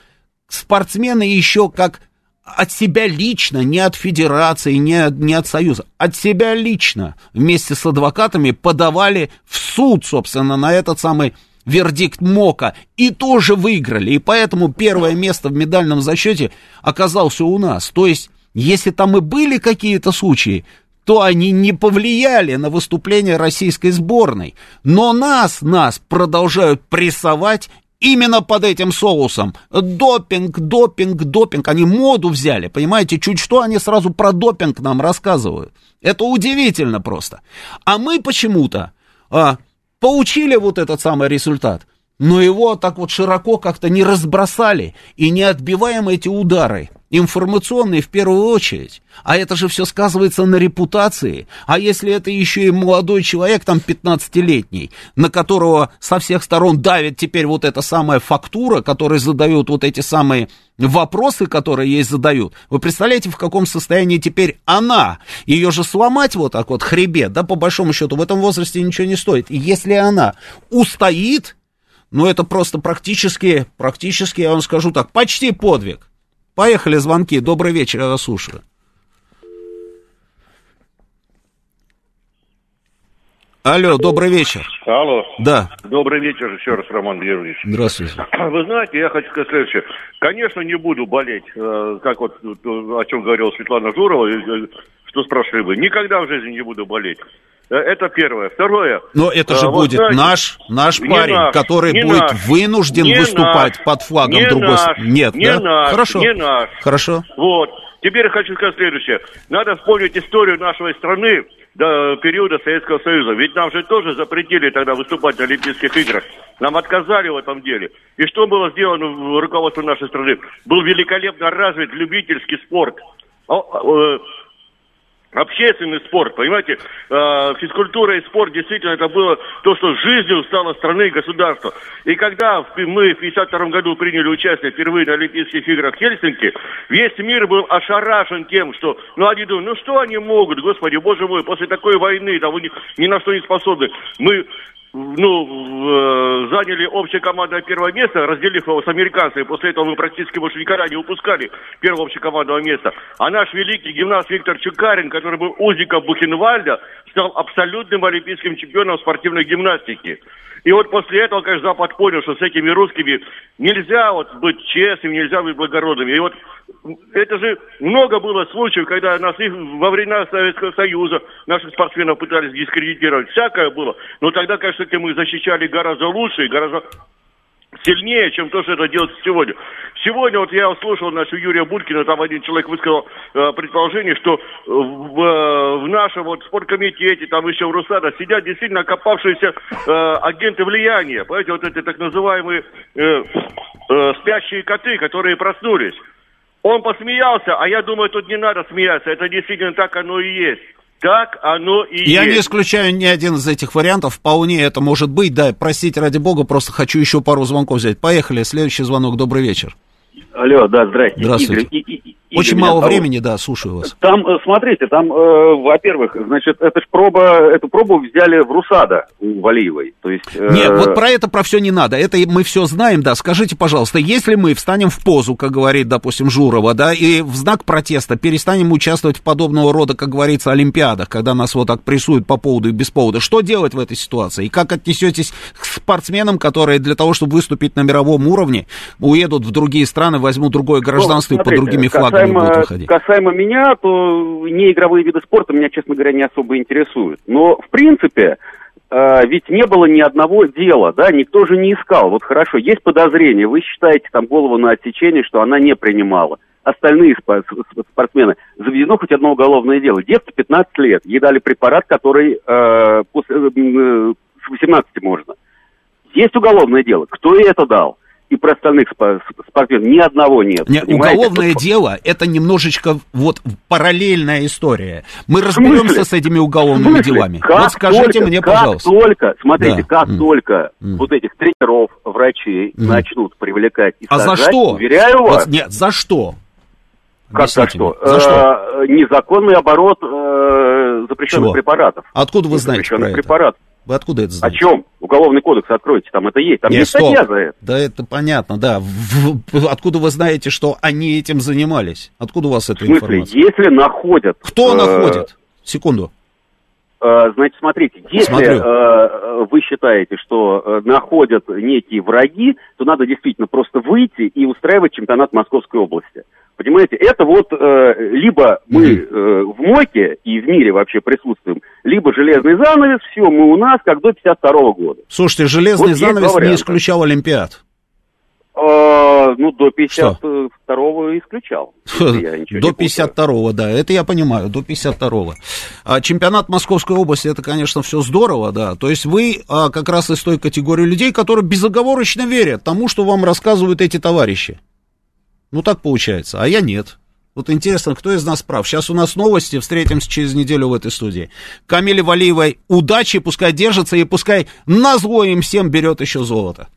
спортсмены еще как от себя лично, не от федерации, не, не от союза, от себя лично вместе с адвокатами подавали в суд, собственно, на этот самый вердикт МОКа и тоже выиграли. И поэтому первое место в медальном зачете оказался у нас. То есть, если там и были какие-то случаи, то они не повлияли на выступление российской сборной. Но нас, нас продолжают прессовать именно под этим соусом. Допинг, допинг, допинг. Они моду взяли, понимаете? Чуть что они сразу про допинг нам рассказывают. Это удивительно просто. А мы почему-то а, получили вот этот самый результат, но его так вот широко как-то не разбросали и не отбиваем эти удары. Информационные в первую очередь. А это же все сказывается на репутации. А если это еще и молодой человек, там 15-летний, на которого со всех сторон давит теперь вот эта самая фактура, которая задают вот эти самые вопросы, которые ей задают. Вы представляете, в каком состоянии теперь она? Ее же сломать вот так вот хребет, да, по большому счету, в этом возрасте ничего не стоит. И если она устоит, ну это просто практически, практически, я вам скажу так, почти подвиг. Поехали звонки. Добрый вечер, я вас слушаю. Алло, добрый вечер. Алло. Да. Добрый вечер еще раз, Роман Георгиевич. Здравствуйте. *clears throat* Вы знаете, я хочу сказать следующее. Конечно, не буду болеть, э, как вот э, о чем говорила Светлана Журова, э, что спрашивали вы. Никогда в жизни не буду болеть. Э, Это первое. Второе. Но это э, же вот будет знаете, наш, наш парень, наш, который будет наш, вынужден выступать наш, под флагом не другой страны. Нет, не да? наш, Хорошо. не наш. Хорошо. Вот. Теперь хочу сказать следующее. Надо вспомнить историю нашей страны до периода Советского Союза. Ведь нам же тоже запретили тогда выступать на Олимпийских играх. Нам отказали в этом деле. И что было сделано в руководстве нашей страны? Был великолепно развит любительский спорт. Общественный спорт, понимаете, Э, физкультура и спорт действительно это было то, что жизнью стало страны и государства. И когда мы в 52 году приняли участие впервые на Олимпийских играх в Хельсинки, весь мир был ошарашен тем, что, ну они думают, ну что они могут, господи, боже мой, после такой войны, там они ни на что не способны. Мы ну, э, заняли общее командное первое место, разделив его с американцами. После этого мы практически больше никогда не упускали первое общекомандное место. А наш великий гимнаст Виктор Чукарин, который был узником Бухенвальда, стал абсолютным олимпийским чемпионом спортивной гимнастики. И вот после этого, конечно, Запад понял, что с этими русскими нельзя вот быть честным, нельзя быть благородными. И вот это же много было случаев, когда нас их во времена Советского Союза наших спортсменов пытались дискредитировать. Всякое было. Но тогда, конечно, мы защищали гораздо лучше и гораздо сильнее, чем то, что это делается сегодня. Сегодня вот я услышал нашу Юрия Буркина, там один человек высказал э, предположение, что в, э, в нашем вот спорткомитете, там еще в Русада сидят действительно окопавшиеся э, агенты влияния, понимаете, вот эти так называемые э, э, спящие коты, которые проснулись. Он посмеялся, а я думаю, тут не надо смеяться, это действительно так оно и есть. Так оно и Я есть. не исключаю ни один из этих вариантов. Вполне это может быть. Да, простите, ради бога, просто хочу еще пару звонков взять. Поехали. Следующий звонок. Добрый вечер. Алло, да, здрасте. Здравствуйте. Игорь, и- и- Очень Игорь меня мало зовут. времени, да, слушаю вас. Там, э, смотрите, там, э, во-первых, значит, это ж проба, эту пробу взяли в Русада у Валиевой. То есть, э, Нет, вот про это про все не надо. Это мы все знаем, да. Скажите, пожалуйста, если мы встанем в позу, как говорит, допустим, Журова, да, и в знак протеста перестанем участвовать в подобного рода, как говорится, олимпиадах, когда нас вот так прессуют по поводу и без повода, что делать в этой ситуации? И как отнесетесь к спортсменам, которые для того, чтобы выступить на мировом уровне, уедут в другие страны, возьмут другое гражданство и под смотрите, другими флагами касаемо, будут выходить? Касаемо меня, то не игровые виды спорта меня, честно говоря, не особо интересуют. Но, в принципе, э, ведь не было ни одного дела, да, никто же не искал. Вот хорошо, есть подозрение, вы считаете там голову на отсечение, что она не принимала. Остальные спортсмены, заведено хоть одно уголовное дело. Девке 15 лет, ей дали препарат, который э, после, э, с 18 можно. Есть уголовное дело, кто ей это дал? И про остальных спортсменов ни одного нет. Не, понимаете? уголовное Тут- дело это немножечко вот параллельная история. Мы разберемся с этими уголовными делами. Как вот скажите только, мне, как пожалуйста. только, смотрите, Да. как М. только М. вот этих тренеров, врачей М. начнут привлекать и А за сажать, что? уверяю Вот вас, нет, за что? как за что? За что? Э, Незаконный оборот э, запрещенных Чего? препаратов. Откуда вы знаете про Запрещенных это? препаратов. Вы откуда это О знаете? чем? Уголовный кодекс откройте, там это есть. Там Нет, есть статья за это. Да это понятно, да. В- в- откуда вы знаете, что они этим занимались? Откуда у вас В эта смысле, информация? если находят... Кто э, находит? Секунду. э, значит, смотрите, если э, вы считаете, что э, находят некие враги, то надо действительно просто выйти и устраивать чемпионат Московской области. Понимаете, это вот э, либо мы э, в МОКе и в мире вообще присутствуем, либо железный занавес, все, мы у нас, как до 52 года. Слушайте, железный Вот занавес не исключал Олимпиад. Э, ну, до 52-го исключал. До не путаю. 52-го, да, это я понимаю, до 52-го. А чемпионат Московской области, это, конечно, все здорово, да. То есть вы а, как раз из той категории людей, которые безоговорочно верят тому, что вам рассказывают эти товарищи. Ну, так получается, а я нет. Вот интересно, кто из нас прав? Сейчас у нас новости, встретимся через неделю в этой студии. Камиле Валиевой удачи, пускай держится и пускай на зло им всем берет еще золото.